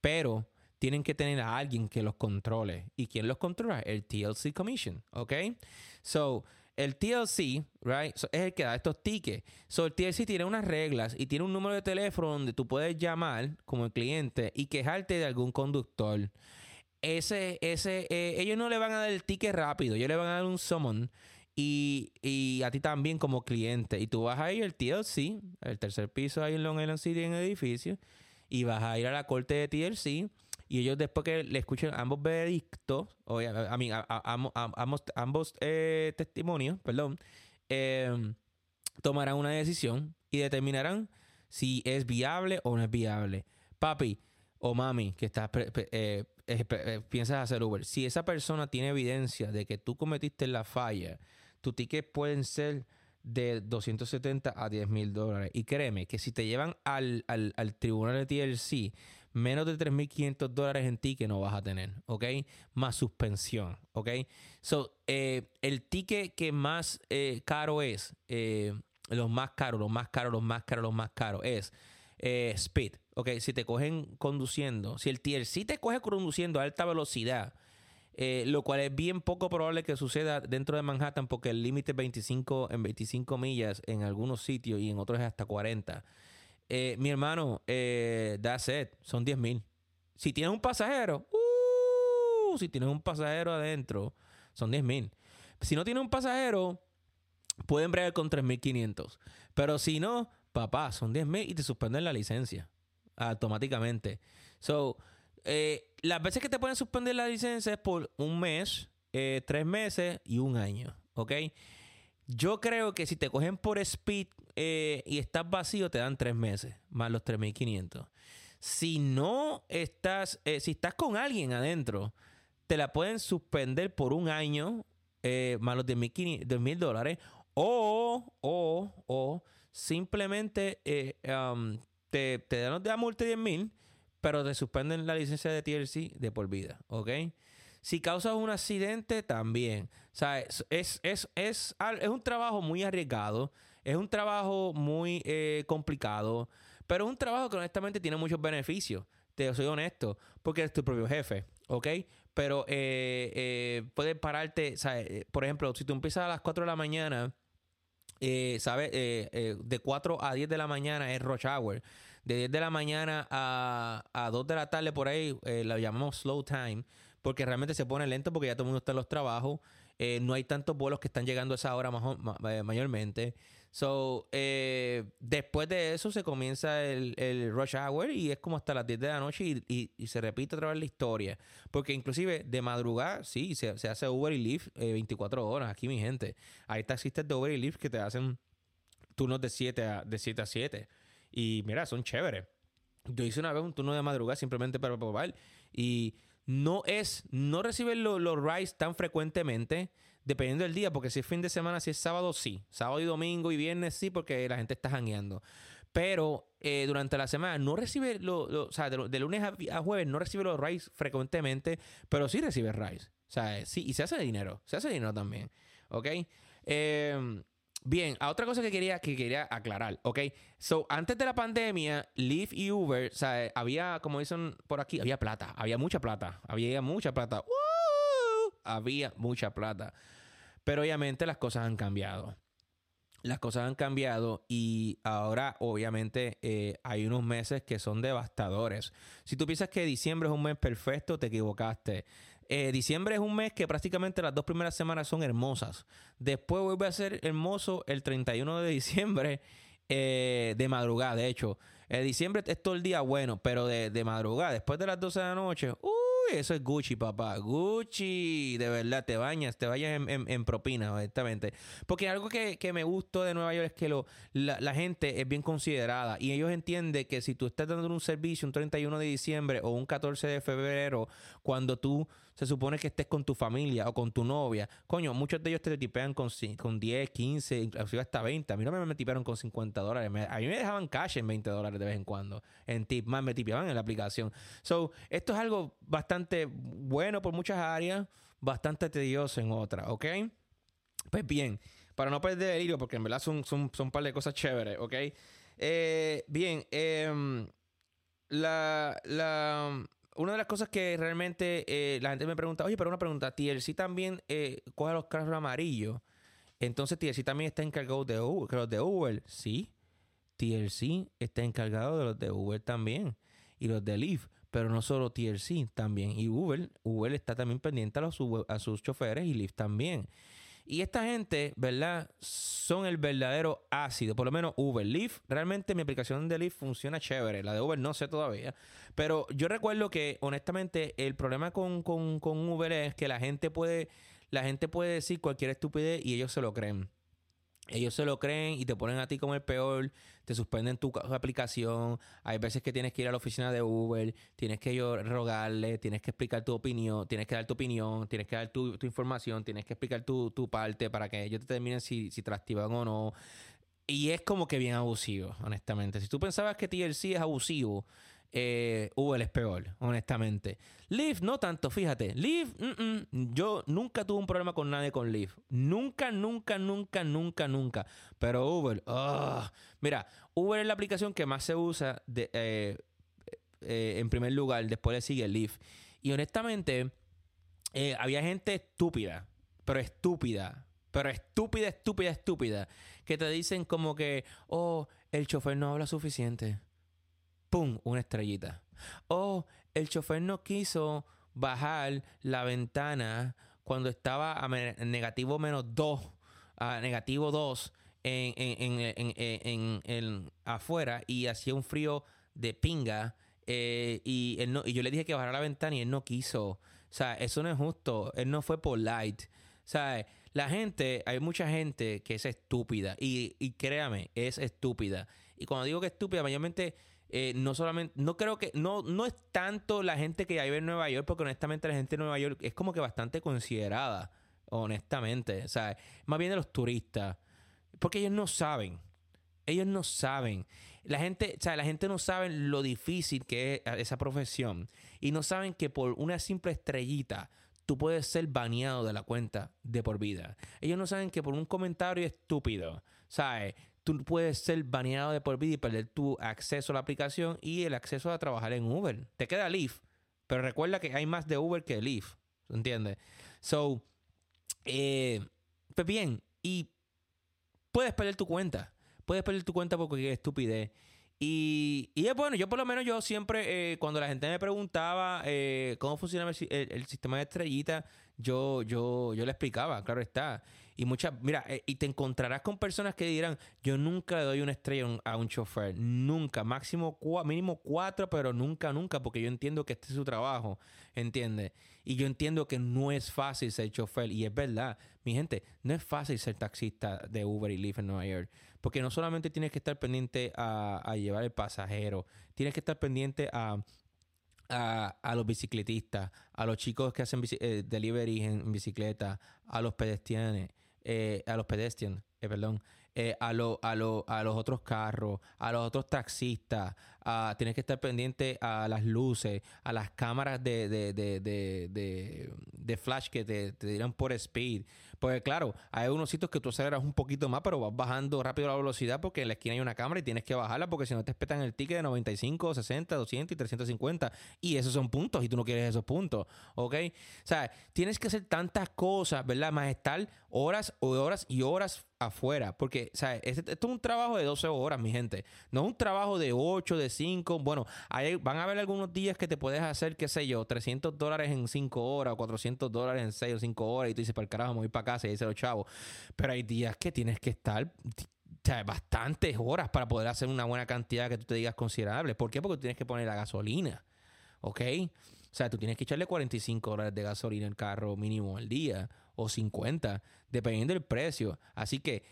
pero tienen que tener a alguien que los controle. ¿Y quién los controla? El TLC Commission, ¿ok? So, el TLC, right, es el que da estos tickets. So, el TLC tiene unas reglas y tiene un número de teléfono donde tú puedes llamar como cliente y quejarte de algún conductor. Ese, ese, eh, ellos no le van a dar el ticket rápido, ellos le van a dar un summon y, a ti también como cliente. Y tú vas a ir al TLC, el tercer piso ahí en Long Island City en el edificio, y vas a ir a la corte de TLC. Y ellos después que le escuchen ambos veredictos, o a, mí, ambos, ambos eh, testimonios, perdón, em, tomarán una decisión y determinarán si es viable o no es viable. Papi o mami, que estás eh, eh, piensas hacer Uber, si esa persona tiene evidencia de que tú cometiste la falla, tus tickets pueden ser de 270 a 10 mil dólares. Y créeme que si te llevan al, tribunal de TLC, menos de 3.500 dólares en ticket no vas a tener, ¿ok? Más suspensión, ¿ok? So, eh, el ticket que más eh, caro es, eh, los más caros, los más caros, los más caros, los más caros, es speed, ¿ok? Si te cogen conduciendo, si el TLC te coge conduciendo a alta velocidad, eh, lo cual es bien poco probable que suceda dentro de Manhattan porque el límite es 25 en 25 millas en algunos sitios y en otros es hasta 40. Eh, mi hermano, eh, that's it, son 10 mil. Si tienes un pasajero, uh, si tienes un pasajero adentro, son 10 mil. Si no tienes un pasajero, pueden bregar con 3.500. Pero si no, papá, son 10 mil y te suspenden la licencia automáticamente. So, Eh, las veces que te pueden suspender la licencia es por un mes, eh, tres meses y un año, ¿ok? Yo creo que si te cogen por speed eh, y estás vacío, te dan tres meses, más los 3.500. Si no estás, si estás con alguien adentro, te la pueden suspender por un año, más los 2.000 dólares, o, o, o simplemente te, te dan la multa de 10.000 pero te suspenden la licencia de TLC de por vida, ¿ok? Si causas un accidente, también. O sea, es, es, es, es, un trabajo muy arriesgado, es un trabajo muy eh, complicado, pero es un trabajo que honestamente tiene muchos beneficios. Te soy honesto, porque eres tu propio jefe, ¿ok? Pero eh, eh, puedes pararte, eh, por ejemplo, si tú empiezas a las 4 de la mañana, ¿sabes? de 4 a 10 de la mañana es rush hour de 10 de la mañana a, a 2 de la tarde por ahí, eh, la llamamos slow time, porque realmente se pone lento porque ya todo el mundo está en los trabajos. Eh, no hay tantos vuelos que están llegando a esa hora eh, mayormente. So, después de eso se comienza el, rush hour y es como hasta las 10 de la noche y, se repite otra vez la historia. Porque inclusive de madrugada, sí, se, hace Uber y Lyft 24 horas aquí, mi gente. Hay taxistas de Uber y Lyft que te hacen turnos de 7 a, de 7 a 7. Y mira, son chéveres. Yo hice una vez un turno de madrugada simplemente para probar. Y no es, no reciben los rides tan frecuentemente, dependiendo del día, porque si es fin de semana, si es sábado, sí. Sábado y domingo y viernes, sí, porque la gente está jangueando. Pero eh, durante la semana no recibe, lo, o sea, de, lunes a, jueves no recibe los rides frecuentemente, pero sí recibe rides. O sea, sí, y se hace dinero, se hace dinero también. ¿Ok? Eh, Bien, a otra cosa que quería, que quería aclarar, ¿ok? So, antes de la pandemia, Lyft y Uber, o sea, había, como dicen por aquí, había plata, había mucha plata, había mucha plata, había mucha plata. Pero obviamente las cosas han cambiado. Las cosas han cambiado y ahora obviamente eh, hay unos meses que son devastadores. Si tú piensas que diciembre es un mes perfecto, te equivocaste. Eh, diciembre es un mes que prácticamente las dos primeras semanas son hermosas. Después vuelve a ser hermoso el 31 de diciembre eh, de madrugada. De hecho, el diciembre es todo el día bueno, pero de, de madrugada, después de las 12 de la noche, uh, eso es Gucci, papá. Gucci, de verdad, te bañas, te bañas en, propina, honestamente. Porque algo que, me gustó de Nueva York es que lo, la, gente es bien considerada y ellos entienden que si tú estás dando un servicio un 31 de diciembre o un 14 de febrero, cuando tú se supone que estés con tu familia o con tu novia, coño, muchos de ellos te tipean con, con 10, 15, inclusive hasta 20. A mí no me, tipearon con 50 dólares. a mí me dejaban cash en 20 dólares de vez en cuando. En tip, más me tipeaban en la aplicación. So, esto es algo bastante bueno por muchas áreas, bastante tedioso en otras, ¿ok? Pues bien, para no perder el hilo, porque en verdad son, son, son un par de cosas chéveres, ¿ok? Eh, bien, em, la, la, una de las cosas que realmente eh, la gente me pregunta, oye, pero una pregunta, TLC también eh, coge los carros amarillos. Entonces TLC también está encargado de los de Uber, sí. TLC está encargado de los de Uber también. Y los de Lyft pero no solo TLC también. Y Uber, Uber está también pendiente a, los, a sus choferes y Lyft también. Y esta gente, ¿verdad? Son el verdadero ácido. Por lo menos Uber. Lyft, realmente mi aplicación de Lyft funciona chévere. La de Uber no sé todavía. Pero yo recuerdo que, honestamente, el problema con, con, con Uber es que la gente puede, la gente puede decir cualquier estupidez y ellos se lo creen. Ellos se lo creen y te ponen a ti como el peor, te suspenden tu, aplicación. Hay veces que tienes que ir a la oficina de Uber, tienes que rogarle, tienes que explicar tu opinión, tienes que dar tu opinión, tienes que dar tu, información, tienes que explicar tu, parte para que ellos te determinen si, si te activan o no. Y es como que bien abusivo, honestamente. Si tú pensabas que TLC es abusivo, eh, Uber es peor, honestamente. Lyft, no tanto, fíjate. Lyft, yo nunca tuve un problema con nadie con Lyft. Nunca, nunca, nunca, nunca, nunca. Pero Uber, ah, mira, Uber es la aplicación que más se usa eh, eh, en primer lugar. Después le sigue Lyft. Y honestamente, eh, había gente estúpida, pero estúpida, pero estúpida, estúpida, estúpida, que te dicen como que, oh, el chofer no habla suficiente ¡pum! Una estrellita. O el chofer no quiso bajar la ventana cuando estaba a negativo menos 2, a negativo 2 en, en, en, afuera y hacía un frío de pinga eh, y, él no, y yo le dije que bajara la ventana y él no quiso. O sea, eso no es justo. Él no fue polite. O sea, la gente, hay mucha gente que es estúpida. Y, y créame, es estúpida. Y cuando digo que es estúpida, mayormente eh, no solamente, no creo que, no, no es tanto la gente que vive en Nueva York, porque honestamente la gente de Nueva York es como que bastante considerada, honestamente. O sea, más bien de los turistas. Porque ellos no saben. Ellos no saben. La gente, o la gente no sabe lo difícil que es esa profesión. Y no saben que por una simple estrellita tú puedes ser baneado de la cuenta de por vida. Ellos no saben que por un comentario estúpido, ¿sabes? Tú puedes ser baneado de por vida y perder tu acceso a la aplicación y el acceso a trabajar en Uber. Te queda Lyft, pero recuerda que hay más de Uber que Lyft. ¿Entiendes? So, eh, pues bien, y puedes perder tu cuenta. Puedes perder tu cuenta porque es estupidez. Y, y es bueno, yo por lo menos yo siempre, eh, cuando la gente me preguntaba eh, cómo funcionaba el, sistema de estrellita, yo, yo, yo le explicaba, claro está. Y muchas, mira, eh, y te encontrarás con personas que dirán, yo nunca le doy una estrella a un chofer, nunca, máximo mínimo cuatro, pero nunca, nunca, porque yo entiendo que este es su trabajo, ¿entiendes? Y yo entiendo que no es fácil ser chofer, y es verdad, mi gente, no es fácil ser taxista de Uber y Lyft en Nueva York, porque no solamente tienes que estar pendiente a, llevar el pasajero, tienes que estar pendiente a a, los bicicletistas, a los chicos que hacen eh, delivery en, bicicleta, a los pedestrianes, eh, a los pedestrians, eh, perdón, eh, a, lo, a, lo, a los otros carros, a los otros taxistas, tienes que estar pendiente a las luces, a las cámaras de, de, de, de, de flash que te, te dirán por speed. Porque claro, hay unos sitios que tú aceleras un poquito más, pero vas bajando rápido la velocidad porque en la esquina hay una cámara y tienes que bajarla porque si no te espetan el ticket de 95, 60, 200 y 350. Y esos son puntos y tú no quieres esos puntos, ¿ok? O sea, tienes que hacer tantas cosas, ¿verdad? Más estar horas o horas y horas afuera. Porque, ¿sabes? Esto es un trabajo de 12 horas, mi gente. No es un trabajo de 8, de 5. Bueno, hay, van a haber algunos días que te puedes hacer, qué sé yo, 300 dólares en 5 horas o 400 dólares en 6 o 5 horas y tú dices, para el carajo, me voy para casa y dice los chavos. Pero hay días que tienes que estar bastantes horas para poder hacer una buena cantidad que tú te digas considerable. ¿Por qué? Porque tú tienes que poner la gasolina. ¿Ok? O sea, tú tienes que echarle 45 dólares de gasolina al carro mínimo al día o 50, dependiendo del precio. Así que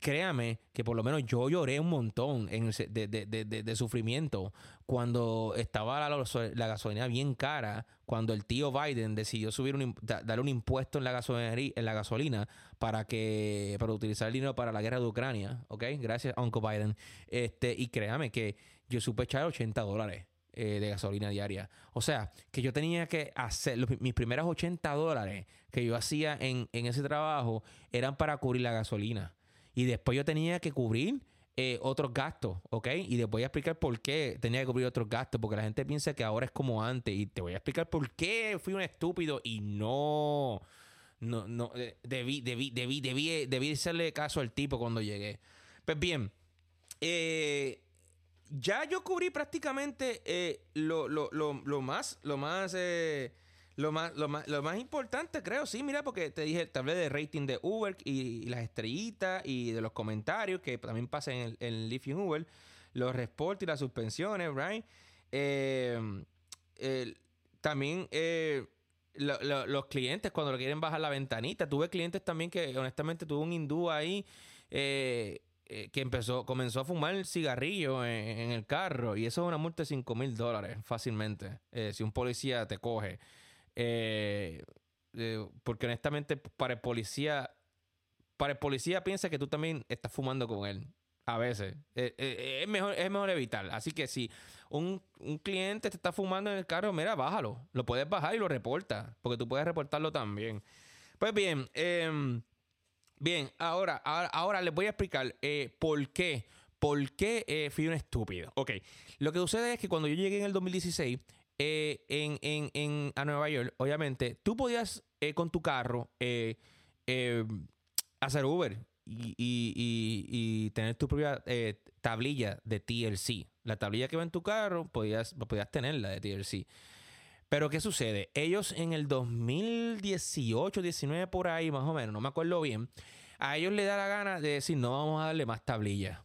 créame que por lo menos yo lloré un montón de, de, de, de, sufrimiento cuando estaba la, la, gasolina bien cara, cuando el tío Biden decidió subir un, darle un impuesto en la, gasolina, en la gasolina para que para utilizar el dinero para la guerra de Ucrania, ¿ok? Gracias, Uncle Biden. Este, y créame que yo supe echar 80 dólares eh, de gasolina diaria. O sea, que yo tenía que hacer, mis primeras 80 dólares que yo hacía en, ese trabajo eran para cubrir la gasolina. Y después yo tenía que cubrir eh, otros gastos, ¿ok? Y les voy a explicar por qué tenía que cubrir otros gastos, porque la gente piensa que ahora es como antes. Y te voy a explicar por qué fui un estúpido y no. No, no, eh, debí, debí, debí, debí, debí hacerle caso al tipo cuando llegué. Pues bien, eh, ya yo cubrí prácticamente eh, lo, más, lo más, eh, lo más, lo más, lo más importante, creo. Sí, mira, porque te dije, te hablé de rating de Uber y, las estrellitas y de los comentarios que también pasan en el, Leaf y Uber, los reportes y las suspensiones, right? Eh, también los clientes cuando lo quieren bajar la ventanita. Tuve clientes también que honestamente tuve un hindú ahí. Eh, que empezó, comenzó a fumar el cigarrillo en, el carro y eso es una multa de 5 mil dólares fácilmente, eh, si un policía te coge. Eh, porque honestamente para el policía, para el policía piensa que tú también estás fumando con él. A veces. es, mejor, es mejor evitar. Así que si un, un, cliente te está fumando en el carro, mira, bájalo. Lo puedes bajar y lo reporta. Porque tú puedes reportarlo también. Pues bien, eh, Bien, ahora, ahora, les voy a explicar eh, por qué. ¿Por qué eh, fui un estúpido? Ok, lo que sucede es que cuando yo llegué en el 2016 eh, en, en, a Nueva York, obviamente, tú podías con tu carro hacer Uber y, y, tener tu propia tablilla de TLC. La tablilla que va en tu carro, podías, podías tenerla de TLC. Pero ¿qué sucede? Ellos en el 2018, 19 por ahí, más o menos, no me acuerdo bien, a ellos les da la gana de decir, no vamos a darle más tablillas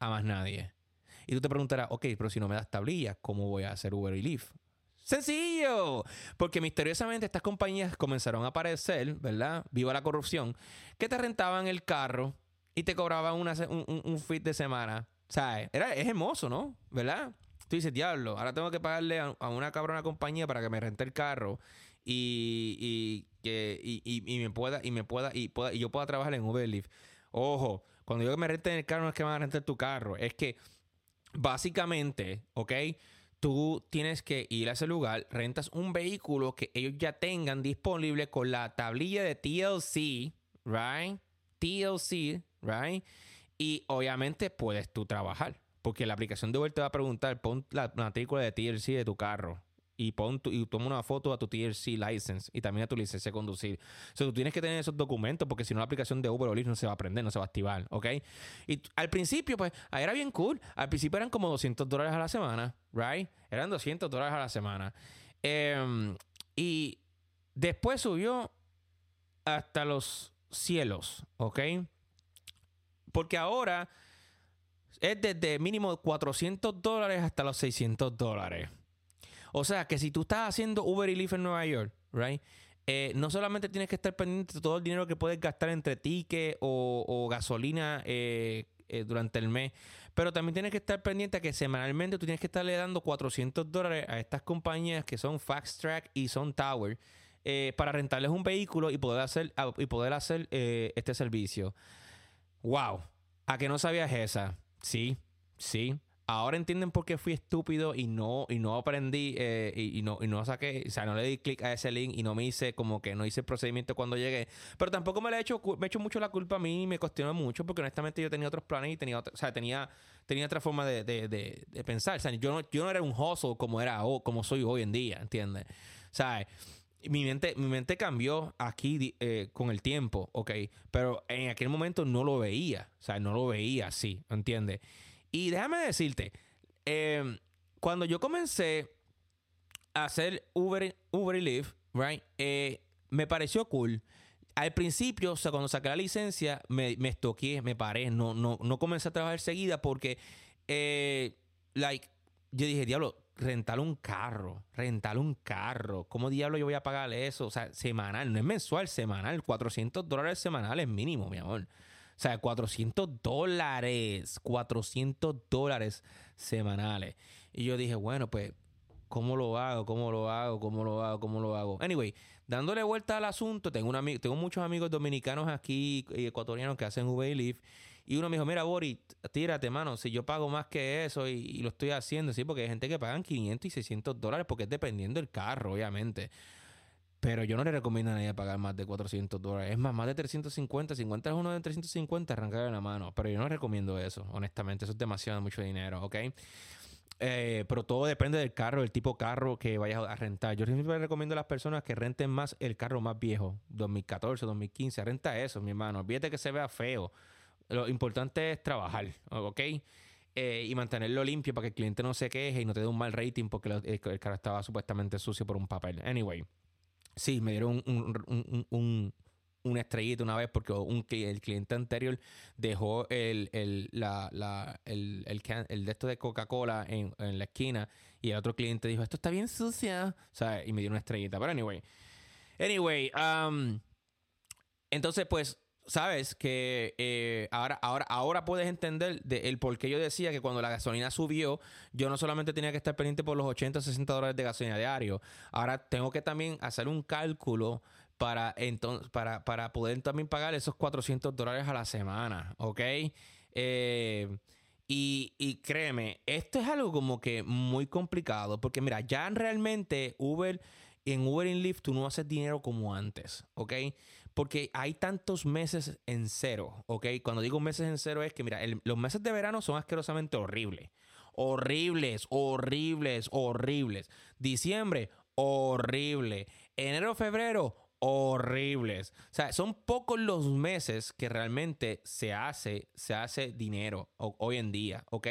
a más nadie. Y tú te preguntarás, ok, pero si no me das tablilla, ¿cómo voy a hacer Uber y Lyft? Sencillo, porque misteriosamente estas compañías comenzaron a aparecer, ¿verdad? Viva la corrupción, que te rentaban el carro y te cobraban un, un, fit de semana. ¿Sabes? Era, es hermoso, ¿no? ¿Verdad? Tú dices, diablo, ahora tengo que pagarle a, una cabrona compañía para que me rente el carro y, que, y, me pueda, y me pueda, y pueda, y yo pueda trabajar en Uber Lyft. Ojo, cuando yo me renten el carro no es que me van a rentar tu carro, es que básicamente, ¿ok? Tú tienes que ir a ese lugar, rentas un vehículo que ellos ya tengan disponible con la tablilla de TLC, right? TLC, right? Y obviamente puedes tú trabajar. Porque la aplicación de Uber te va a preguntar, pon la matrícula de TLC de tu carro y, pon y toma una foto a tu TLC license y también a tu licencia de conducir. O sea, tú tienes que tener esos documentos porque si no la aplicación de Uber o Lyft no se va a prender, no se va a activar, ¿ok? Y al principio, pues, era bien cool. Al principio eran como 200 dólares a la semana, ¿right? Eran 200 dólares a la semana. Em, y después subió hasta los cielos, ¿ok? Porque ahora es desde mínimo 400 dólares hasta los 600 dólares. O sea que si tú estás haciendo Uber y Lyft en Nueva York, right? Eh, no solamente tienes que estar pendiente de todo el dinero que puedes gastar entre tickets o, gasolina eh, eh, durante el mes, pero también tienes que estar pendiente que semanalmente tú tienes que estarle dando 400 dólares a estas compañías que son Fast Track y son Tower para rentarles un vehículo y poder hacer, y poder hacer este servicio. ¡Wow! ¿A que no sabías esa? Sí, sí. Ahora entienden por qué fui estúpido y no, y no aprendí eh, y, no, y no saqué, o sea, no le di clic a ese link y no me hice como que no hice el procedimiento cuando llegué. Pero tampoco me le he hecho, me he hecho mucho la culpa a mí y me cuestionó mucho porque honestamente yo tenía otros planes y tenía otra, o sea, tenía, tenía otra forma de, de, de, pensar. O sea, yo no, yo no era un hustle como era como soy hoy en día, ¿entiendes? O sea, mi mente, mi mente cambió aquí eh, con el tiempo, ok, pero en aquel momento no lo veía, o sea, no lo veía así, ¿entiendes? Y déjame decirte, em, cuando yo comencé a hacer Uber, Uber Lyft, right, eh, me pareció cool. Al principio, o sea, cuando saqué la licencia, me, me estoqué, me paré, no, no, no comencé a trabajar seguida porque, eh, like, yo dije, diablo, rentar un carro, rentar un carro. ¿Cómo diablo yo voy a pagarle eso? O sea, semanal, no es mensual, semanal. 400 dólares semanales mínimo, mi amor. O sea, 400 dólares, 400 dólares semanales. Y yo dije, bueno, pues, ¿cómo lo hago? ¿Cómo lo hago? ¿Cómo lo hago? ¿Cómo lo hago? Anyway, dándole vuelta al asunto, tengo, un tengo muchos amigos dominicanos aquí, y ecuatorianos que hacen Uber y uno me dijo, mira, Boris, tírate, mano, si yo pago más que eso y, lo estoy haciendo, sí, porque hay gente que pagan 500 y 600 dólares porque es dependiendo del carro, obviamente. Pero yo no le recomiendo a nadie pagar más de 400 dólares. Es más, más de 350. 50 es uno de 350, arrancar la mano. Pero yo no recomiendo eso, honestamente. Eso es demasiado mucho dinero, ¿ok? Eh, pero todo depende del carro, el tipo de carro que vayas a rentar. Yo siempre recomiendo a las personas que renten más el carro más viejo, 2014, 2015. Renta eso, mi hermano. Olvídate que se vea feo. Lo importante es trabajar, ¿ok? Eh, y mantenerlo limpio para que el cliente no se queje y no te dé un mal rating porque el, carro estaba supuestamente sucio por un papel. Anyway, sí, me dieron un, una estrellita una vez porque un, el cliente anterior dejó el, el, la, la, el, el, de esto de Coca-Cola en, en, la esquina y el otro cliente dijo, esto está bien sucia. O sea, y me dio una estrellita. Pero anyway. Anyway, um, entonces pues sabes que eh, ahora, ahora, ahora puedes entender el por qué yo decía que cuando la gasolina subió, yo no solamente tenía que estar pendiente por los 80 o 60 dólares de gasolina diario, ahora tengo que también hacer un cálculo para, entonces, para, para poder también pagar esos 400 dólares a la semana, ¿ok? Eh, y, créeme, esto es algo como que muy complicado, porque mira, ya realmente Uber, en Uber y Lyft tú no haces dinero como antes, ¿ok? Porque hay tantos meses en cero, ¿ok? Cuando digo meses en cero es que, mira, los meses de verano son asquerosamente horribles. Horribles, horribles, horribles. Diciembre, horrible. Enero, febrero, horribles. O sea, son pocos los meses que realmente se hace, se hace dinero hoy en día, ¿ok?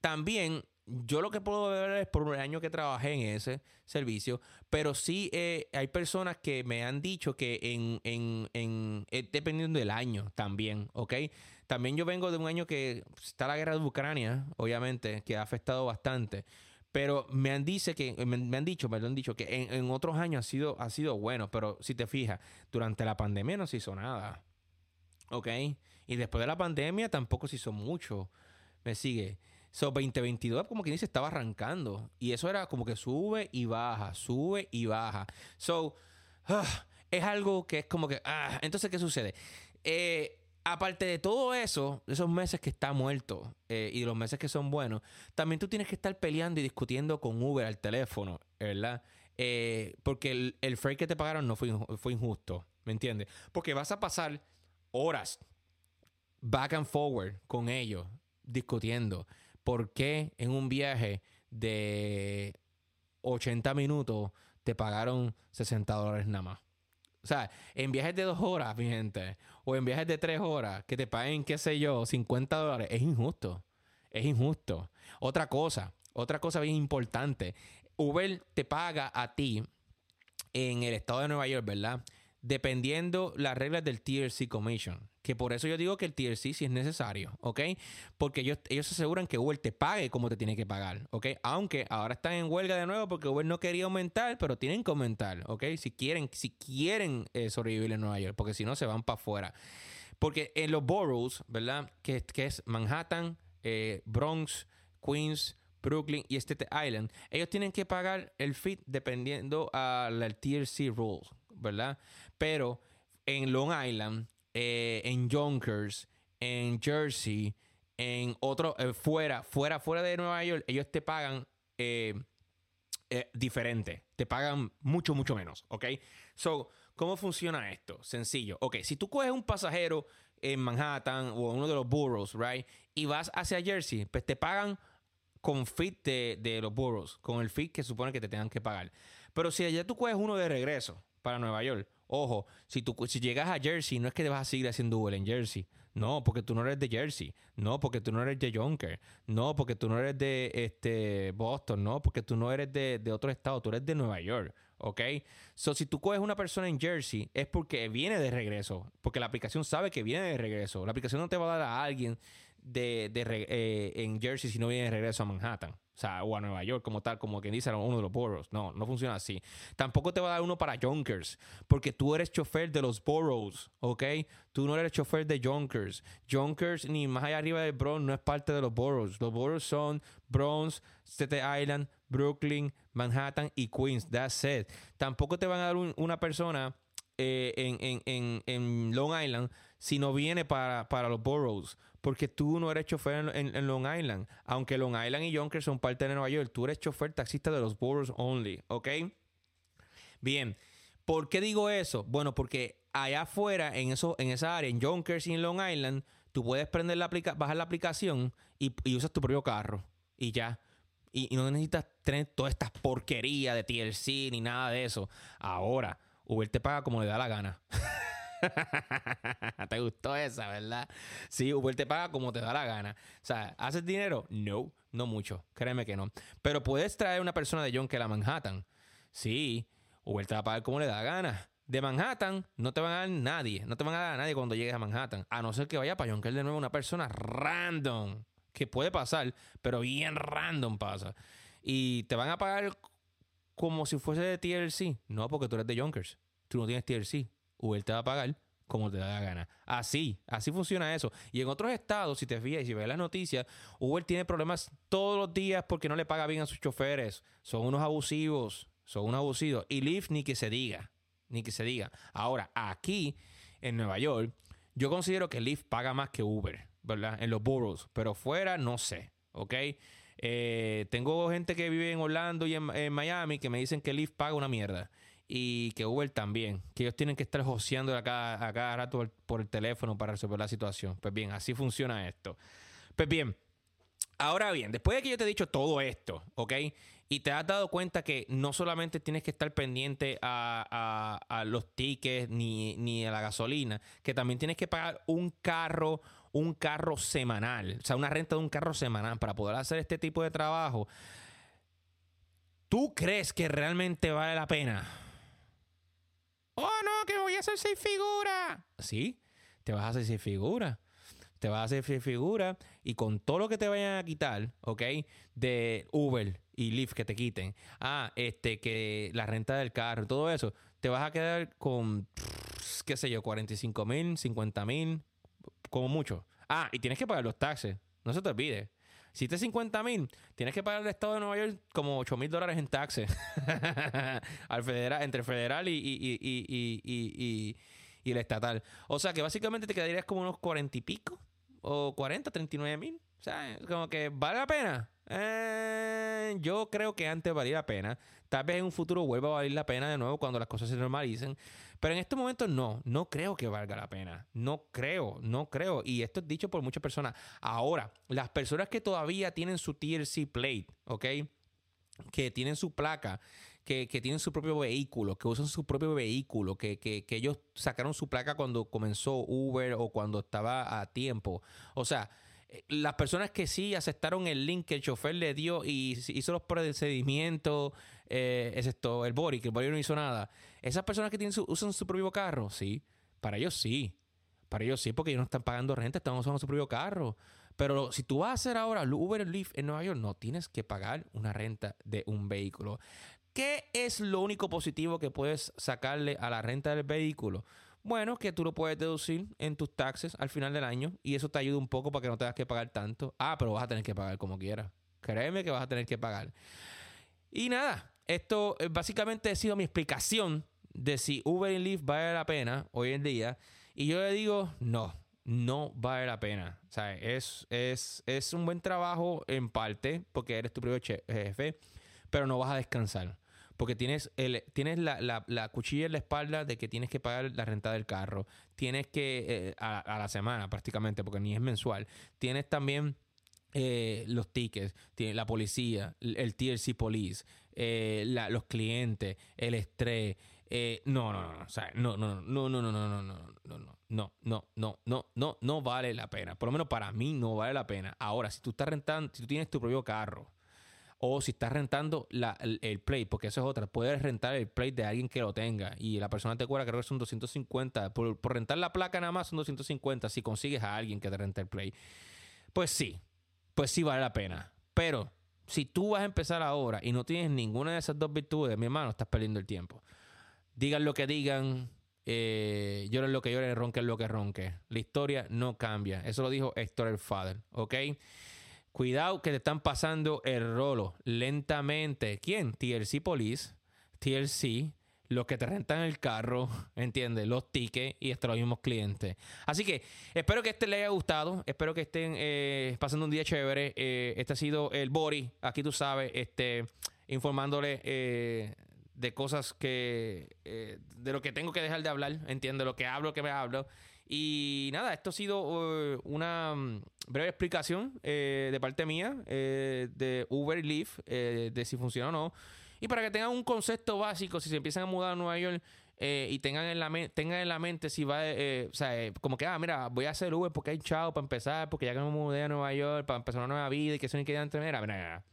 también yo lo que puedo ver es por un año que trabajé en ese servicio, pero sí eh, hay personas que me han dicho que en, en, en eh, dependiendo del año también, ¿ok? También yo vengo de un año que está la guerra de Ucrania, obviamente, que ha afectado bastante. Pero me han, dice que, me, han dicho, me lo han dicho, que en, en, otros años ha sido, ha sido bueno. Pero si te fijas, durante la pandemia no se hizo nada. ¿Ok? Y después de la pandemia tampoco se hizo mucho. Me sigue. So, 2022, como quien dice, estaba arrancando. Y eso era como que sube y baja, sube y baja. So, ah, es algo que es como que. Ah, entonces, ¿qué sucede? Eh, aparte de todo eso, esos meses que está muerto eh, y los meses que son buenos, también tú tienes que estar peleando y discutiendo con Uber al teléfono, ¿verdad? Eh, porque el, el freight que te pagaron no fue, fue injusto, ¿me entiendes? Porque vas a pasar horas back and forward con ellos discutiendo por qué en un viaje de 80 minutos te pagaron 60 dólares nada más. O sea, en viajes de dos horas, mi gente, o en viajes de tres horas, que te paguen, qué sé yo, 50 dólares, es injusto. Es injusto. Otra cosa, otra cosa bien importante. Uber te paga a ti en el estado de Nueva York, ¿verdad? Dependiendo las reglas del TRC Commission. Que por eso yo digo que el TRC sí es necesario, ¿ok? Porque ellos, ellos aseguran que Uber te pague como te tiene que pagar, ¿ok? Aunque ahora están en huelga de nuevo porque Uber no quería aumentar, pero tienen que aumentar, ¿ok? Si quieren, si quieren eh, sobrevivir en Nueva York, porque si no se van para afuera. Porque en los boroughs, ¿verdad? Que, es Manhattan, eh, Bronx, Queens, Brooklyn y Staten Island, ellos tienen que pagar el fee dependiendo a la TRC rules, ¿verdad? Pero en Long Island eh, en Yonkers, en Jersey, en otro, eh, fuera, fuera, fuera de Nueva York, ellos te pagan eh, diferente. Te pagan mucho, mucho menos, ¿ok? So, ¿cómo funciona esto? Sencillo. Ok, si tú coges un pasajero en Manhattan o uno de los boroughs, right? Y vas hacia Jersey, pues te pagan con fit de, de los boroughs, con el fit que supone que te tengan que pagar. Pero si allá tú coges uno de regreso para Nueva York, Ojo, si tú si llegas a Jersey, no es que te vas a seguir haciendo Uber en Jersey. No, porque tú no eres de Jersey. No, porque tú no eres de Jonker. No, porque tú no eres de este, Boston. No, porque tú no eres de, de otro estado. Tú eres de Nueva York. ¿Ok? So, si tú coges una persona en Jersey, es porque viene de regreso. Porque la aplicación sabe que viene de regreso. La aplicación no te va a dar a alguien de, de eh, en Jersey si no viene de regreso a Manhattan. O sea, o a Nueva York como tal, como quien dice uno de los boroughs. No, no funciona así. Tampoco te va a dar uno para Junkers, porque tú eres chofer de los boroughs, ¿ok? Tú no eres chofer de Junkers. Junkers, ni más allá arriba del Bronx, no es parte de los boroughs. Los boroughs son Bronx, Staten Island, Brooklyn, Manhattan y Queens. That's it. Tampoco te van a dar una persona eh, en, en, en, en Long Island si no viene para, para los boroughs porque tú no eres chofer en, Long Island. Aunque Long Island y Yonkers son parte de Nueva York, tú eres chofer taxista de los boroughs only, ¿ok? Bien, ¿por qué digo eso? Bueno, porque allá afuera, en, eso, en esa área, en Yonkers y en Long Island, tú puedes prender la bajar la aplicación y, usas tu propio carro y ya. Y, y, no necesitas tener toda esta porquería de TLC ni nada de eso. Ahora, Uber te paga como le da la gana. ¿Te gustó esa, verdad? Sí, Uber te paga como te da la gana. O sea, ¿haces dinero? No, no mucho. Créeme que no. Pero puedes traer una persona de John que a Manhattan. Sí, Uber te va a pagar como le da la gana. De Manhattan no te van a dar nadie. No te van a dar a nadie cuando llegues a Manhattan. A no ser que vaya para John de nuevo una persona random. Que puede pasar, pero bien random pasa. Y te van a pagar como si fuese de TLC. No, porque tú eres de Yonkers. Tú no tienes TLC. Uber te va a pagar como te da la gana. Así, así funciona eso. Y en otros estados, si te fijas y si ves las noticias, Uber tiene problemas todos los días porque no le paga bien a sus choferes. Son unos abusivos, son unos abusivos. Y Lyft ni que se diga, ni que se diga. Ahora, aquí en Nueva York, yo considero que Lyft paga más que Uber, ¿verdad? En los boroughs, pero fuera no sé, ¿ok? Eh, tengo gente que vive en Orlando y en, en Miami que me dicen que Lyft paga una mierda y que Uber también, que ellos tienen que estar joseando a cada, a cada rato por, el teléfono para resolver la situación. Pues bien, así funciona esto. Pues bien, ahora bien, después de que yo te he dicho todo esto, ¿ok? Y te has dado cuenta que no solamente tienes que estar pendiente a, los tickets ni, ni, a la gasolina, que también tienes que pagar un carro, un carro semanal, o sea, una renta de un carro semanal para poder hacer este tipo de trabajo. ¿Tú crees que realmente vale la pena? Oh, no, que voy a hacer seis figuras. Sí, te vas a hacer seis figuras te vas a hacer seis figuras y con todo lo que te vayan a quitar, ¿ok? De Uber y Lyft que te quiten. Ah, este, que la renta del carro, todo eso, te vas a quedar con, qué sé yo, 45 mil, 50 mil, como mucho. Ah, y tienes que pagar los taxes, no se te olvide. Si te 50 mil, tienes que pagar al Estado de Nueva York como 8 mil dólares en taxes. Al federal, entre federal y, y, y, y, el estatal. O sea que básicamente te quedarías como unos 40 y pico. O 40, 39 mil. O sea, como que vale la pena. Eh, yo creo que antes valía la pena. Tal vez en un futuro vuelva a valer la pena de nuevo cuando las cosas se normalicen. Pero en este momento no, no creo que valga la pena. No creo, no creo. Y esto es dicho por muchas personas. Ahora, las personas que todavía tienen su TLC plate, ¿ok? Que tienen su placa, que, tienen su propio vehículo, que usan su propio vehículo, que, que, que ellos sacaron su placa cuando comenzó Uber o cuando estaba a tiempo. O sea, las personas que sí aceptaron el link que el chofer le dio y hizo los procedimientos, eh, es esto, el Bori, que el Bori no hizo nada. Esas personas que usan su propio carro, sí. Para ellos sí. Para ellos sí, porque ellos no están pagando renta, están usando su propio carro. Pero si tú vas a hacer ahora Uber Lyft en Nueva York, no tienes que pagar una renta de un vehículo. ¿Qué es lo único positivo que puedes sacarle a la renta del vehículo? Bueno, que tú lo puedes deducir en tus taxes al final del año y eso te ayuda un poco para que no tengas que pagar tanto. Ah, pero vas a tener que pagar como quieras. Créeme que vas a tener que pagar. Y nada, esto eh, básicamente ha sido mi explicación de si Uber y Lyft vale la pena hoy en día. Y yo le digo, no, no vale la pena. O es, es, es un buen trabajo en parte porque eres tu propio jefe, pero no vas a descansar. Porque tienes, el, tienes la, la, cuchilla en la espalda de que tienes que pagar la renta del carro. Tienes que, eh, a, la semana prácticamente, porque ni es mensual. Tienes también eh, los tickets, tiene la policía, el TLC Police, eh, los clientes, el estrés. no, no, no, o sea, no, no, no, no, no, no, no, no, no, no, no, no, no, no, no, no vale la pena. Por lo menos para mí no vale la pena. Ahora, si tú estás rentando, si tú tienes tu propio carro, o si estás rentando el, play, porque eso es otra. Puedes rentar el play de alguien que lo tenga y la persona te cobra, creo que son 250. Por, rentar la placa nada más son 250 si consigues a alguien que te rente el play. Pues sí, pues sí vale la pena. Pero si tú vas a empezar ahora y no tienes ninguna de esas dos virtudes, mi hermano, estás perdiendo el tiempo. Digan lo que digan, eh, lloren lo que lloren, ronquen lo que ronque. La historia no cambia. Eso lo dijo Héctor el Father, ¿ok? Cuidado que te están pasando el rolo lentamente. ¿Quién? TLC Police, TLC, los que te rentan el carro, ¿entiendes? Los tickets y estos los mismos clientes. Así que espero que este les haya gustado. Espero que estén eh, pasando un día chévere. Eh, este ha sido el Bori. Aquí tú sabes, este, informándole eh, de cosas que. de lo que tengo que dejar de hablar. ¿Entiendes? Lo que hablo, que me hablo. Y nada, esto ha sido uh, una mm, breve explicación eh, de parte mía eh, de Uber Lyft, eh, de si funciona o no. Y para que tengan un concepto básico, si se empiezan a mudar a Nueva York y tengan en, la tengan en la mente si va, o sea, como que, ah, mira, voy a hacer Uber porque hay chao para empezar, porque ya que me mudé a Nueva York, para empezar una nueva vida y que eso ni queda entre mira, mira, mira,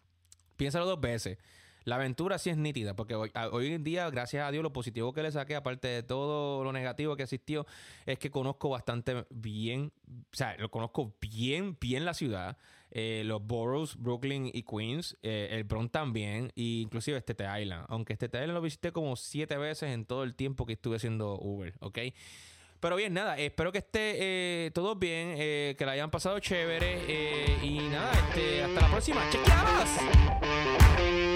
piénsalo dos veces. La aventura sí es nítida, porque hoy, en día, gracias a Dios, lo positivo que le saqué, aparte de todo lo negativo que asistió, es que conozco bastante bien, o sea, lo conozco bien, bien la ciudad. Eh, los boroughs, Brooklyn y Queens, eh, el Bronx también, e inclusive este Island. Aunque este Island lo visité como siete veces en todo el tiempo que estuve haciendo Uber, ¿ok? Pero bien, nada, espero que esté eh, todo bien, que la hayan pasado chévere y nada, este, hasta la próxima. ¡Chequeamos!